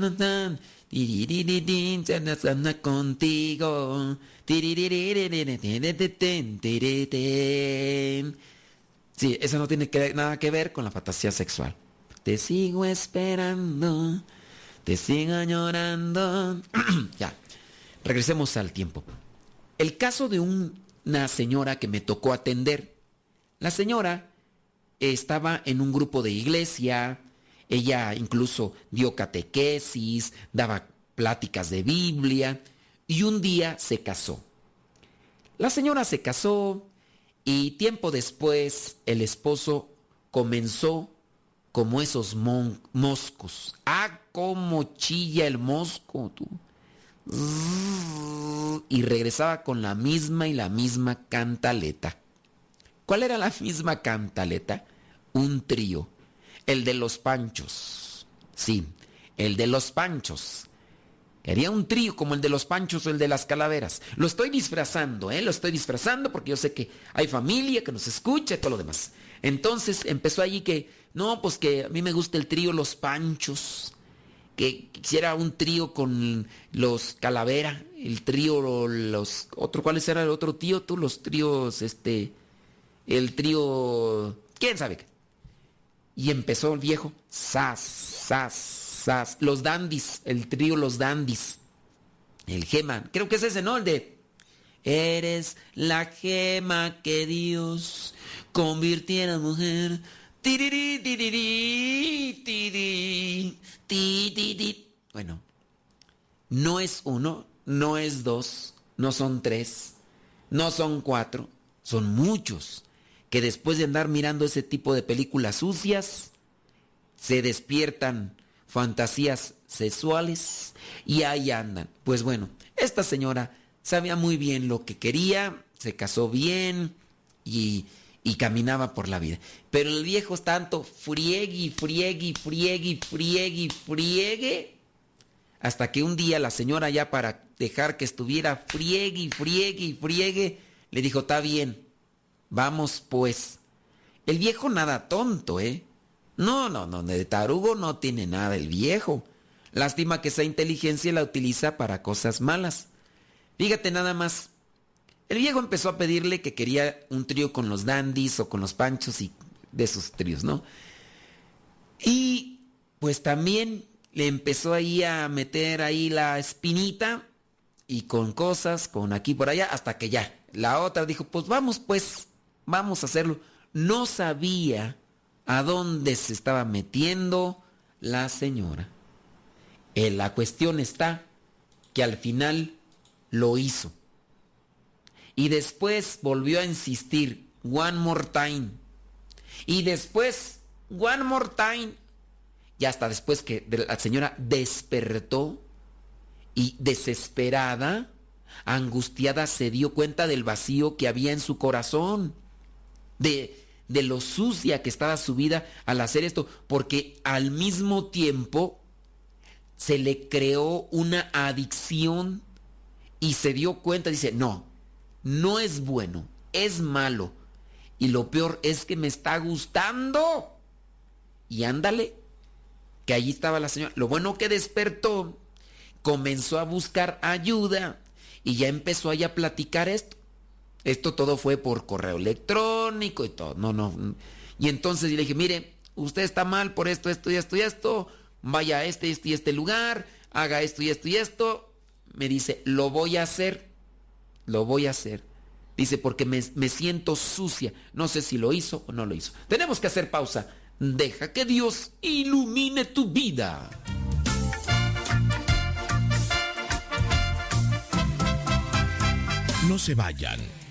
Contigo. Sí, eso no tiene nada que ver con la fantasía sexual. Te sigo esperando, te sigo añorando. ya, regresemos al tiempo. El caso de una señora que me tocó atender. La señora estaba en un grupo de iglesia, ella incluso dio catequesis, daba pláticas de Biblia y un día se casó. La señora se casó y tiempo después el esposo comenzó como esos moscos. Ah, cómo chilla el mosco, tú. Y regresaba con la misma y la misma cantaleta. ¿Cuál era la misma cantaleta? Un trío. El de los panchos. Sí, el de los panchos. Quería un trío como el de los panchos o el de las calaveras. Lo estoy disfrazando, ¿eh? Lo estoy disfrazando porque yo sé que hay familia que nos escucha y todo lo demás. Entonces empezó allí que, no, pues que a mí me gusta el trío Los Panchos. Que quisiera un trío con los calavera, el trío los otro cuáles era el otro tío, tú los tríos este el trío quién sabe. Y empezó el viejo, sas, sas, sas. Los dandis, el trío Los dandis. El gema, creo que es ese, ¿no? El de... Eres la gema que Dios convirtiera en mujer. Bueno, no es uno, no es dos, no son tres, no son cuatro, son muchos que después de andar mirando ese tipo de películas sucias, se despiertan fantasías sexuales y ahí andan. Pues bueno, esta señora sabía muy bien lo que quería, se casó bien y, y caminaba por la vida. Pero el viejo tanto friegue, friegue, friegue, friegue, friegue, hasta que un día la señora ya para dejar que estuviera friegue, friegue, friegue, le dijo, está bien, vamos pues. El viejo nada tonto, ¿eh? No, no, no, de tarugo no tiene nada el viejo. Lástima que esa inteligencia la utiliza para cosas malas. Fíjate nada más, el viejo empezó a pedirle que quería un trío con los dandies o con los panchos y de esos tríos, ¿no? Y pues también le empezó ahí a meter ahí la espinita y con cosas, con aquí por allá, hasta que ya. La otra dijo, pues vamos pues, vamos a hacerlo. No sabía a dónde se estaba metiendo la señora. Eh, la cuestión está que al final lo hizo. Y después volvió a insistir, one more time. Y después, one more time. Y hasta después que la señora despertó y desesperada, angustiada, se dio cuenta del vacío que había en su corazón, de, de lo sucia que estaba su vida al hacer esto, porque al mismo tiempo se le creó una adicción y se dio cuenta, dice, no, no es bueno, es malo. Y lo peor es que me está gustando. Y ándale, que allí estaba la señora. Lo bueno que despertó, comenzó a buscar ayuda y ya empezó ahí a platicar esto. Esto todo fue por correo electrónico y todo. No, no. Y entonces le dije, mire, usted está mal por esto, esto y esto y esto. Vaya a este, este y este lugar. Haga esto y esto y esto. Me dice, lo voy a hacer lo voy a hacer. Dice, porque me, siento sucia. No sé si lo hizo o no lo hizo. Tenemos que hacer pausa. Deja que Dios ilumine tu vida. No se vayan.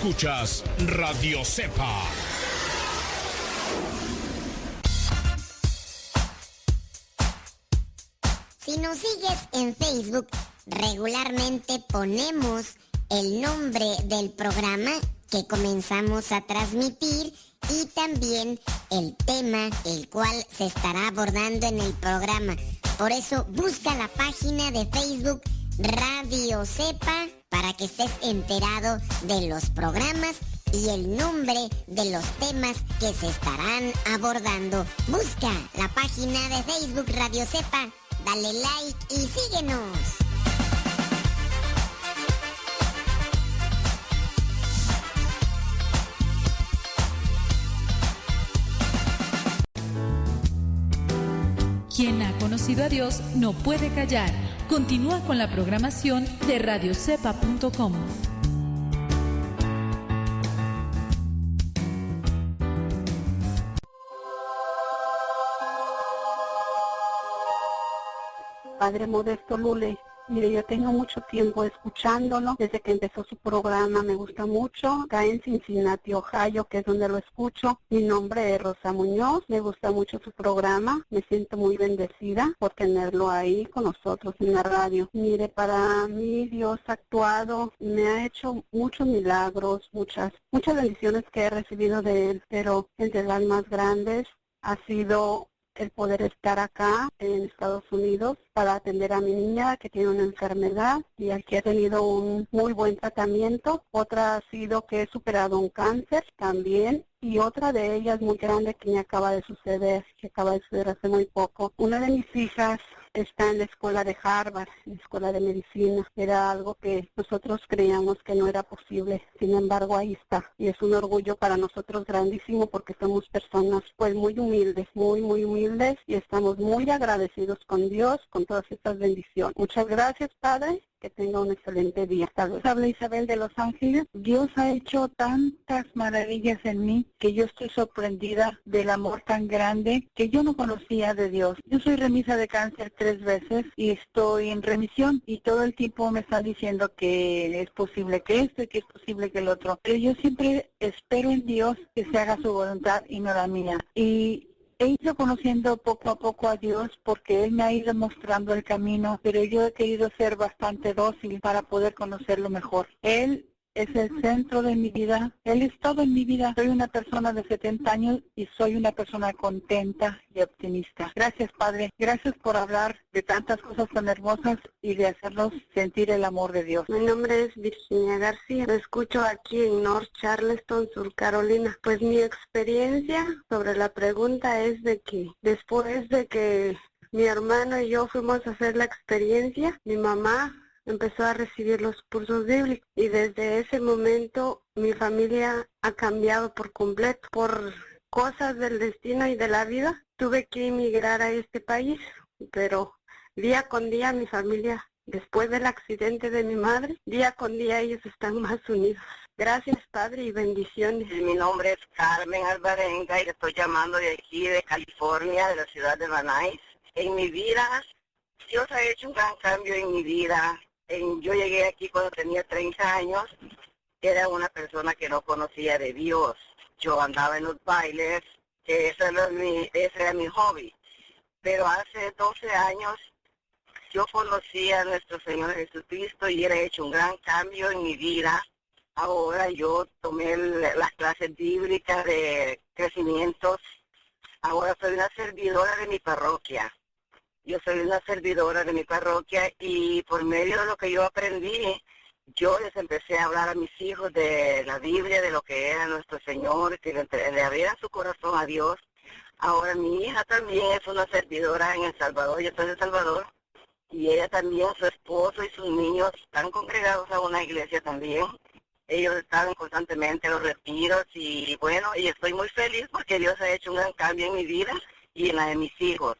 Escuchas Radio Cepa. Si nos sigues en Facebook, regularmente ponemos el nombre del programa que comenzamos a transmitir y también el tema el cual se estará abordando en el programa. Por eso busca la página de Facebook Radio Cepa para que estés enterado de los programas y el nombre de los temas que se estarán abordando. Busca la página de Facebook Radio Cepa, dale like y síguenos. Quien ha conocido a Dios no puede callar. Continúa con la programación de radiocepa.com. Padre Modesto Lule, Mire, yo tengo mucho tiempo escuchándolo. Desde que empezó su programa me gusta mucho. Acá en Cincinnati, Ohio, que es donde lo escucho. Mi nombre es Rosa Muñoz. Me gusta mucho su programa. Me siento muy bendecida por tenerlo ahí con nosotros en la radio. Mire, para mí Dios ha actuado. Me ha hecho muchos milagros, muchas, muchas bendiciones que he recibido de Él. Pero entre las más grandes ha sido el poder estar acá en Estados Unidos para atender a mi niña que tiene una enfermedad y aquí ha tenido un muy buen tratamiento. Otra ha sido que he superado un cáncer también y otra de ellas muy grande que me acaba de suceder, que acaba de suceder hace muy poco. Una de mis hijas está en la escuela de Harvard, en la escuela de medicina. Era algo que nosotros creíamos que no era posible. Sin embargo, ahí está. Y es un orgullo para nosotros grandísimo porque somos personas pues muy humildes, muy, muy humildes y estamos muy agradecidos con Dios, con todas estas bendiciones. Muchas gracias, Padre que tenga un excelente día. Tal Habla Isabel de Los Ángeles. Dios ha hecho tantas maravillas en mí que yo estoy sorprendida del amor tan grande que yo no conocía de Dios. Yo soy remisa de cáncer tres veces y estoy en remisión y todo el tiempo me están diciendo que es posible que esto y que es posible que el otro. Pero yo siempre espero en Dios que se haga su voluntad y no la mía. Y he ido conociendo poco a poco a Dios porque Él me ha ido mostrando el camino, pero yo he querido ser bastante dócil para poder conocerlo mejor. Él es el centro de mi vida. Él es todo en mi vida. Soy una persona de 70 años y soy una persona contenta y optimista. Gracias, Padre. Gracias por hablar de tantas cosas tan hermosas y de hacernos sentir el amor de Dios. Mi nombre es Virginia García. Lo escucho aquí en North Charleston, Sur Carolina. Pues mi experiencia sobre la pregunta es de que después de que mi hermano y yo fuimos a hacer la experiencia, mi mamá empezó a recibir los cursos bíblicos y desde ese momento mi familia ha cambiado por completo. Por cosas del destino y de la vida tuve que emigrar a este país, pero día con día mi familia, después del accidente de mi madre, día con día ellos están más unidos. Gracias, Padre, y bendiciones. Mi nombre es Carmen Alvarenga y estoy llamando de aquí, de California, de la ciudad de Banais. En mi vida, Dios ha hecho un gran cambio en mi vida yo llegué aquí cuando tenía 30 años, era una persona que no conocía de Dios. Yo andaba en los bailes, ese era mi, ese era mi hobby. Pero hace 12 años yo conocí a nuestro Señor Jesucristo y ha hecho un gran cambio en mi vida. Ahora yo tomé las clases bíblicas de crecimiento. Ahora soy una servidora de mi parroquia. Yo soy una servidora de mi parroquia y por medio de lo que yo aprendí, yo les empecé a hablar a mis hijos de la Biblia, de lo que era nuestro Señor, que le, le su corazón a Dios. Ahora mi hija también es una servidora en El Salvador, yo soy de El Salvador, y ella también, su esposo y sus niños están congregados a una iglesia también. Ellos están constantemente en los retiros y bueno, y estoy muy feliz porque Dios ha hecho un gran cambio en mi vida y en la de mis hijos.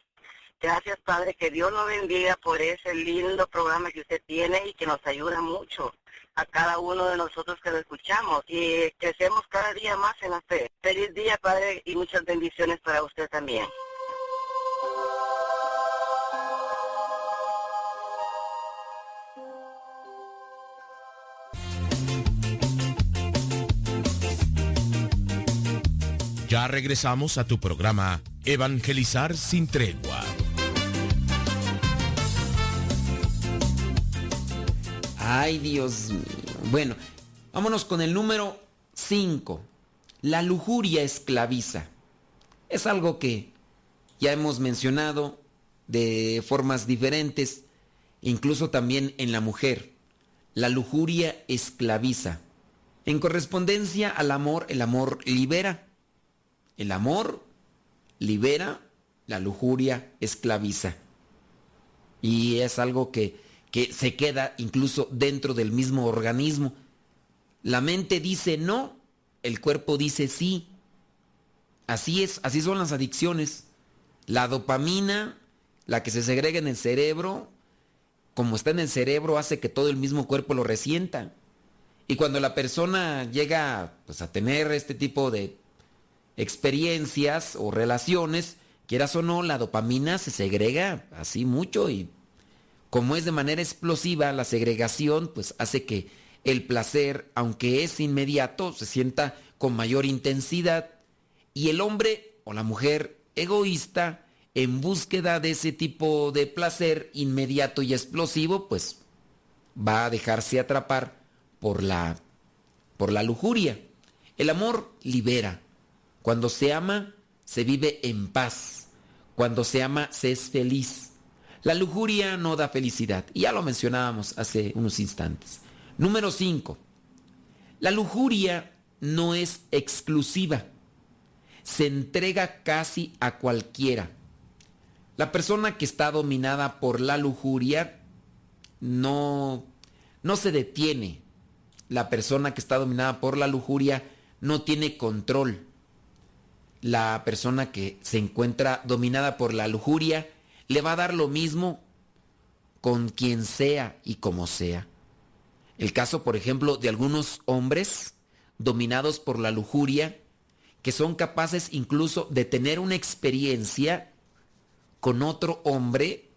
Gracias, Padre, que Dios nos bendiga por ese lindo programa que usted tiene y que nos ayuda mucho a cada uno de nosotros que lo escuchamos y crecemos cada día más en la fe. Feliz día, Padre, y muchas bendiciones para usted también. Ya regresamos a tu programa Evangelizar sin tregua. Ay, Dios mío. Bueno, vámonos con el número 5. La lujuria esclaviza. Es algo que ya hemos mencionado de formas diferentes, incluso también en la mujer. La lujuria esclaviza. En correspondencia al amor, el amor libera. El amor libera, la lujuria esclaviza. Y es algo que que se queda incluso dentro del mismo organismo. La mente dice no, el cuerpo dice sí. Así es, así son las adicciones. La dopamina, la que se segrega en el cerebro, como está en el cerebro, hace que todo el mismo cuerpo lo resienta. Y cuando la persona llega pues, a tener este tipo de experiencias o relaciones, quieras o no, la dopamina se segrega así mucho y como es de manera explosiva, la segregación pues hace que el placer, aunque es inmediato, se sienta con mayor intensidad y el hombre o la mujer egoísta en búsqueda de ese tipo de placer inmediato y explosivo, pues va a dejarse atrapar por la por la lujuria. El amor libera. Cuando se ama, se vive en paz. Cuando se ama, se es feliz. La lujuria no da felicidad. Y ya lo mencionábamos hace unos instantes. Número 5. La lujuria no es exclusiva. Se entrega casi a cualquiera. La persona que está dominada por la lujuria no, no se detiene. La persona que está dominada por la lujuria no tiene control. La persona que se encuentra dominada por la lujuria le va a dar lo mismo con quien sea y como sea. El caso, por ejemplo, de algunos hombres dominados por la lujuria que son capaces incluso de tener una experiencia con otro hombre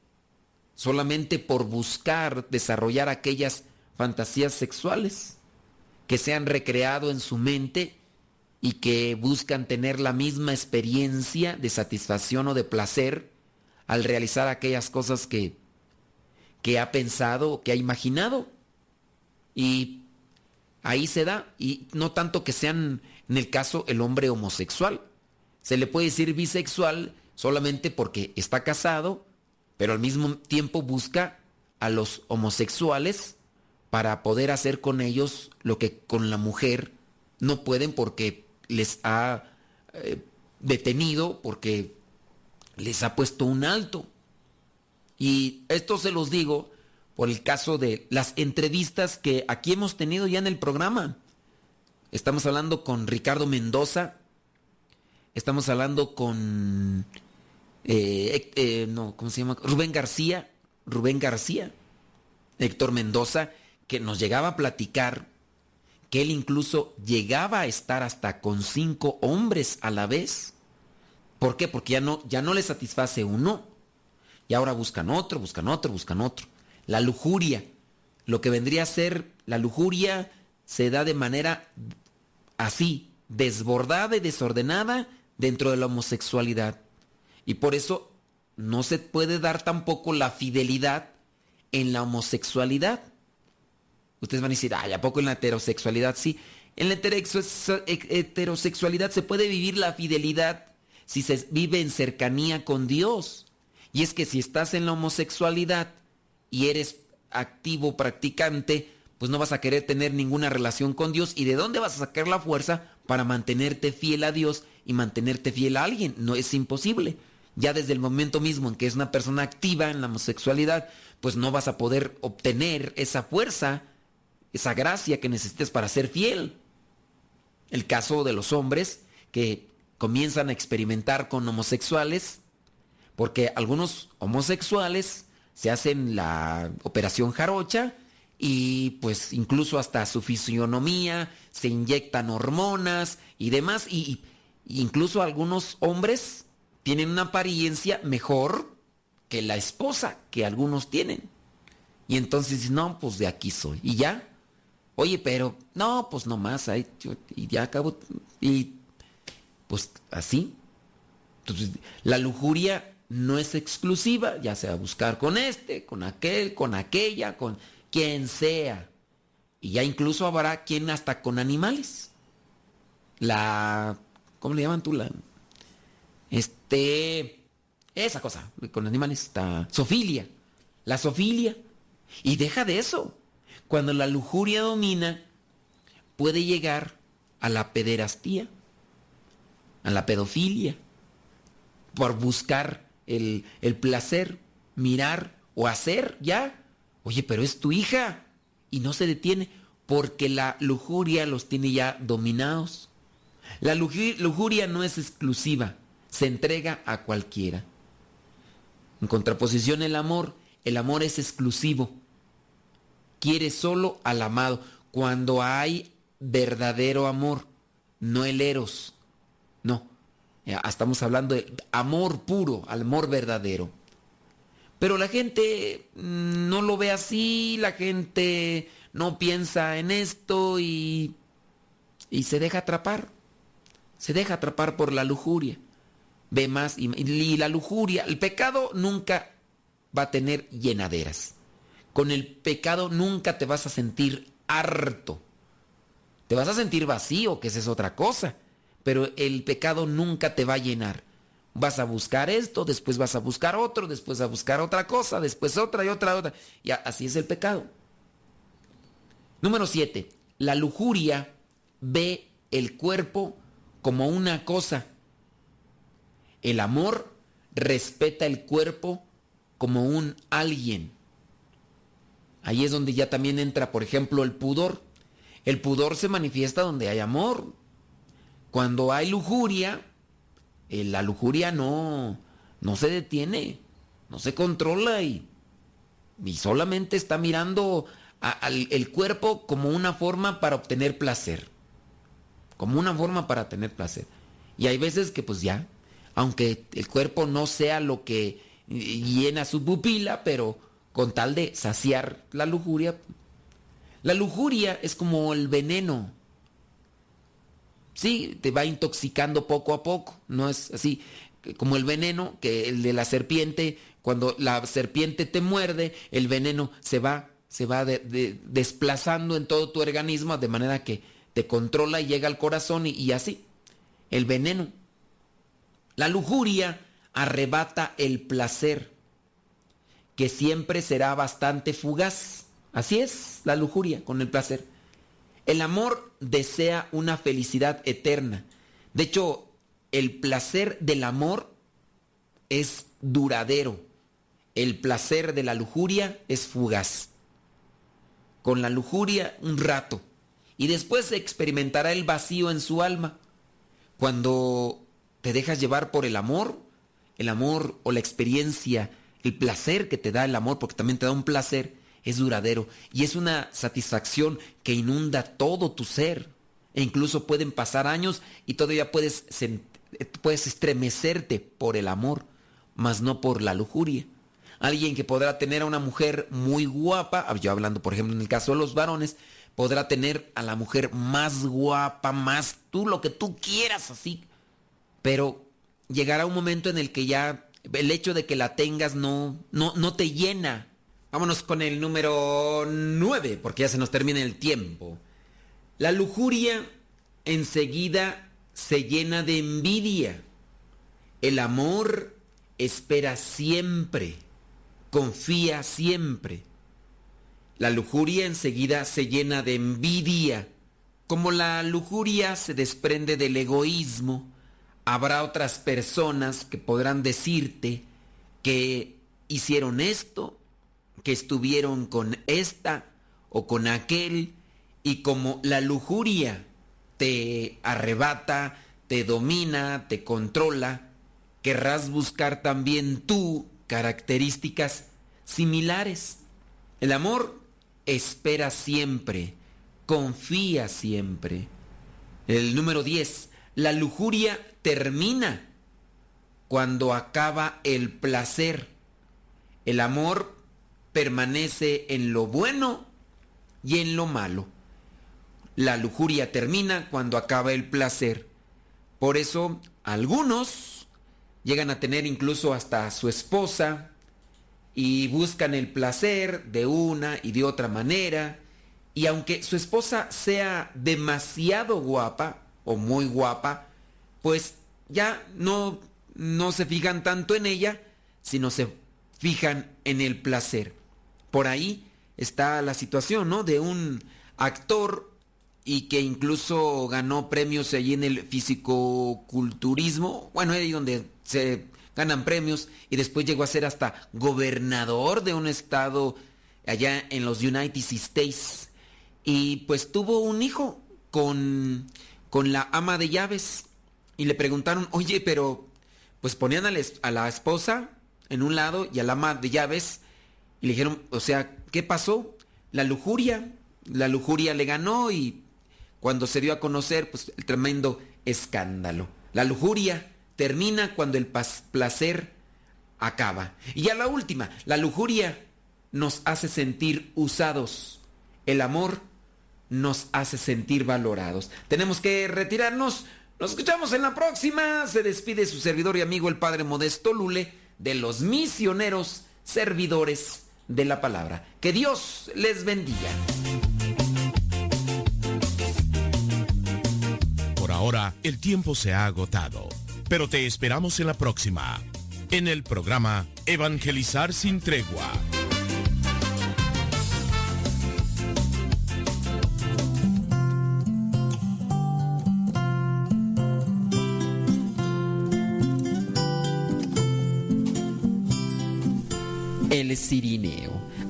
solamente por buscar desarrollar aquellas fantasías sexuales que se han recreado en su mente y que buscan tener la misma experiencia de satisfacción o de placer al realizar aquellas cosas que, que ha pensado que ha imaginado. Y ahí se da, y no tanto que sean en el caso el hombre homosexual. Se le puede decir bisexual solamente porque está casado, pero al mismo tiempo busca a los homosexuales para poder hacer con ellos lo que con la mujer no pueden porque les ha eh, detenido, porque les ha puesto un alto. Y esto se los digo por el caso de las entrevistas que aquí hemos tenido ya en el programa. Estamos hablando con Ricardo Mendoza, estamos hablando con eh, eh, no, ¿cómo se llama? Rubén García, Rubén García, Héctor Mendoza, que nos llegaba a platicar que él incluso llegaba a estar hasta con cinco hombres a la vez. ¿Por qué? Porque ya no, ya no le satisface uno. Y ahora buscan otro, buscan otro, buscan otro. La lujuria. Lo que vendría a ser la lujuria se da de manera así, desbordada y desordenada dentro de la homosexualidad. Y por eso no se puede dar tampoco la fidelidad en la homosexualidad. Ustedes van a decir, ay, ¿a poco en la heterosexualidad? Sí, en la heterosexualidad se puede vivir la fidelidad si se vive en cercanía con Dios. Y es que si estás en la homosexualidad y eres activo practicante, pues no vas a querer tener ninguna relación con Dios. ¿Y de dónde vas a sacar la fuerza para mantenerte fiel a Dios y mantenerte fiel a alguien? No es imposible ya desde el momento mismo en que es una persona activa en la homosexualidad, pues no vas a poder obtener esa fuerza, esa gracia que necesites para ser fiel. El caso de los hombres que comienzan a experimentar con homosexuales, porque algunos homosexuales se hacen la operación jarocha y pues incluso hasta su fisionomía, se inyectan hormonas y demás, y, incluso algunos hombres tienen una apariencia mejor que la esposa que algunos tienen. Y entonces, no, pues de aquí soy. Y ya. Oye, pero, no, pues nomás, ahí, y ya acabo. Y pues así. Entonces, la lujuria no es exclusiva, ya sea buscar con este, con aquel, con aquella, con quien sea. Y ya incluso habrá quien hasta con animales. La, ¿cómo le llaman tú? Este, esa cosa, con animales, está, sofilia, la sofilia. Y deja de eso. Cuando la lujuria domina, puede llegar a la pederastía, a la pedofilia, por buscar el, el placer, mirar o hacer ya. Oye, pero es tu hija. Y no se detiene porque la lujuria los tiene ya dominados. La lujuria no es exclusiva se entrega a cualquiera. En contraposición el amor, el amor es exclusivo. Quiere solo al amado. Cuando hay verdadero amor, no el eros. No. Estamos hablando de amor puro, amor verdadero. Pero la gente mm, no lo ve así, la gente no piensa en esto y, y se deja atrapar. Se deja atrapar por la lujuria ve más y, y la lujuria, el pecado nunca va a tener llenaderas. Con el pecado nunca te vas a sentir harto. Te vas a sentir vacío, que esa es otra cosa. Pero el pecado nunca te va a llenar. Vas a buscar esto, después vas a buscar otro, después a buscar otra cosa, después otra y otra, otra. Y así es el pecado. Número 7. La lujuria ve el cuerpo como una cosa el amor respeta el cuerpo como un alguien. Ahí es donde ya también entra, por ejemplo, el pudor. El pudor se manifiesta donde hay amor. Cuando hay lujuria, eh, la lujuria no, no se detiene, no se controla y, solamente está mirando al, el cuerpo como una forma para obtener placer. Como una forma para tener placer. Y hay veces que pues ya, aunque el cuerpo no sea lo que llena su pupila, pero con tal de saciar la lujuria. La lujuria es como el veneno. Sí, te va intoxicando poco a poco, no es así como el veneno, que el de la serpiente, cuando la serpiente te muerde, el veneno se va, se va desplazando en todo tu organismo de manera que te controla y llega al corazón y, y así. El veneno. La lujuria arrebata el placer, que siempre será bastante fugaz. Así es la lujuria con el placer. El amor desea una felicidad eterna. De hecho, el placer del amor es duradero. El placer de la lujuria es fugaz. Con la lujuria un rato. Y después se experimentará el vacío en su alma. Cuando te dejas llevar por el amor, el amor o la experiencia, el placer que te da el amor, porque también te da un placer, es duradero y es una satisfacción que inunda todo tu ser. E incluso pueden pasar años y todavía puedes, puedes estremecerte por el amor, mas no por la lujuria. Alguien que podrá tener a una mujer muy guapa, yo hablando por ejemplo en el caso de los varones, podrá tener a la mujer más guapa, más tú, lo que tú quieras así. Pero llegará un momento en el que ya el hecho de que la tengas no, no, no te llena. Vámonos con el número 9, porque ya se nos termina el tiempo. La lujuria enseguida se llena de envidia. El amor espera siempre, confía siempre. La lujuria enseguida se llena de envidia. Como la lujuria se desprende del egoísmo, habrá otras personas que podrán decirte que hicieron esto, que estuvieron con esta o con aquel, y como la lujuria te arrebata, te domina, te controla, querrás buscar también tú características similares. El amor espera siempre, confía siempre. El número 10, la lujuria termina cuando acaba el placer. El amor permanece en lo bueno y en lo malo. La lujuria termina cuando acaba el placer. Por eso algunos llegan a tener incluso hasta su esposa y buscan el placer de una y de otra manera. Y aunque su esposa sea demasiado guapa o muy guapa, pues ya no, no se fijan tanto en ella, sino se fijan en el placer. Por ahí está la situación, ¿no? De un actor y que incluso ganó premios allí en el fisicoculturismo, bueno, ahí donde se ganan premios y después llegó a ser hasta gobernador de un estado allá en los United States. Y pues tuvo un hijo con, con la ama de llaves. Y le preguntaron, oye, pero pues ponían a la, esposa en un lado y al ama de llaves y le dijeron, o sea, ¿qué pasó? La lujuria, la lujuria le ganó y cuando se dio a conocer, pues el tremendo escándalo. La lujuria termina cuando el placer acaba. Y ya la última, la lujuria nos hace sentir usados. El amor nos hace sentir valorados. Tenemos que retirarnos. Nos escuchamos en la próxima. Se despide su servidor y amigo el Padre Modesto Lule de los misioneros servidores de la palabra. Que Dios les bendiga. Por ahora, el tiempo se ha agotado, pero te esperamos en la próxima, en el programa Evangelizar sin tregua. El.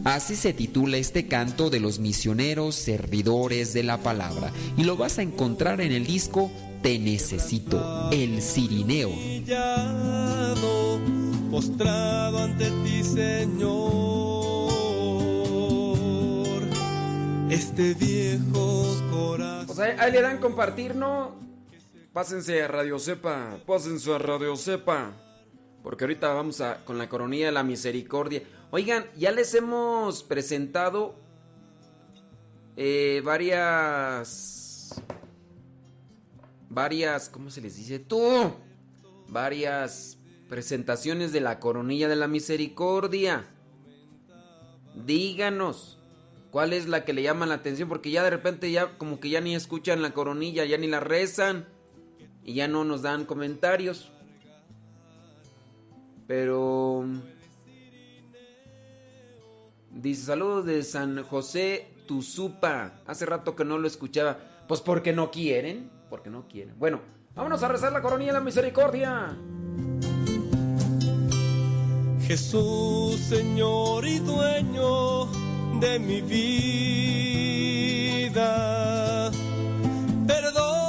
Así se titula este canto de los misioneros servidores de la palabra. Y lo vas a encontrar en el disco Te Necesito, El Cirineo. Postrado ante ti, Señor. Este viejo corazón. Pues ahí, ahí le dan compartir, ¿no? Pásense a Radio Cepa, pásense a Radio Cepa. Porque ahorita vamos a con la coronilla de la misericordia. Oigan, ya les hemos presentado eh, varias. Varias. ¿Cómo se les dice? Tú. Varias presentaciones de la coronilla de la misericordia. Díganos. ¿Cuál es la que le llama la atención? Porque ya de repente ya como que ya ni escuchan la coronilla, ya ni la rezan. Y ya no nos dan comentarios. Pero... Dice, saludos de San José Tuzupa. Hace rato que no lo escuchaba. Pues porque no quieren. Porque no quieren. Bueno, vámonos a rezar la coronilla de la misericordia. Jesús, Señor y dueño de mi vida. Perdón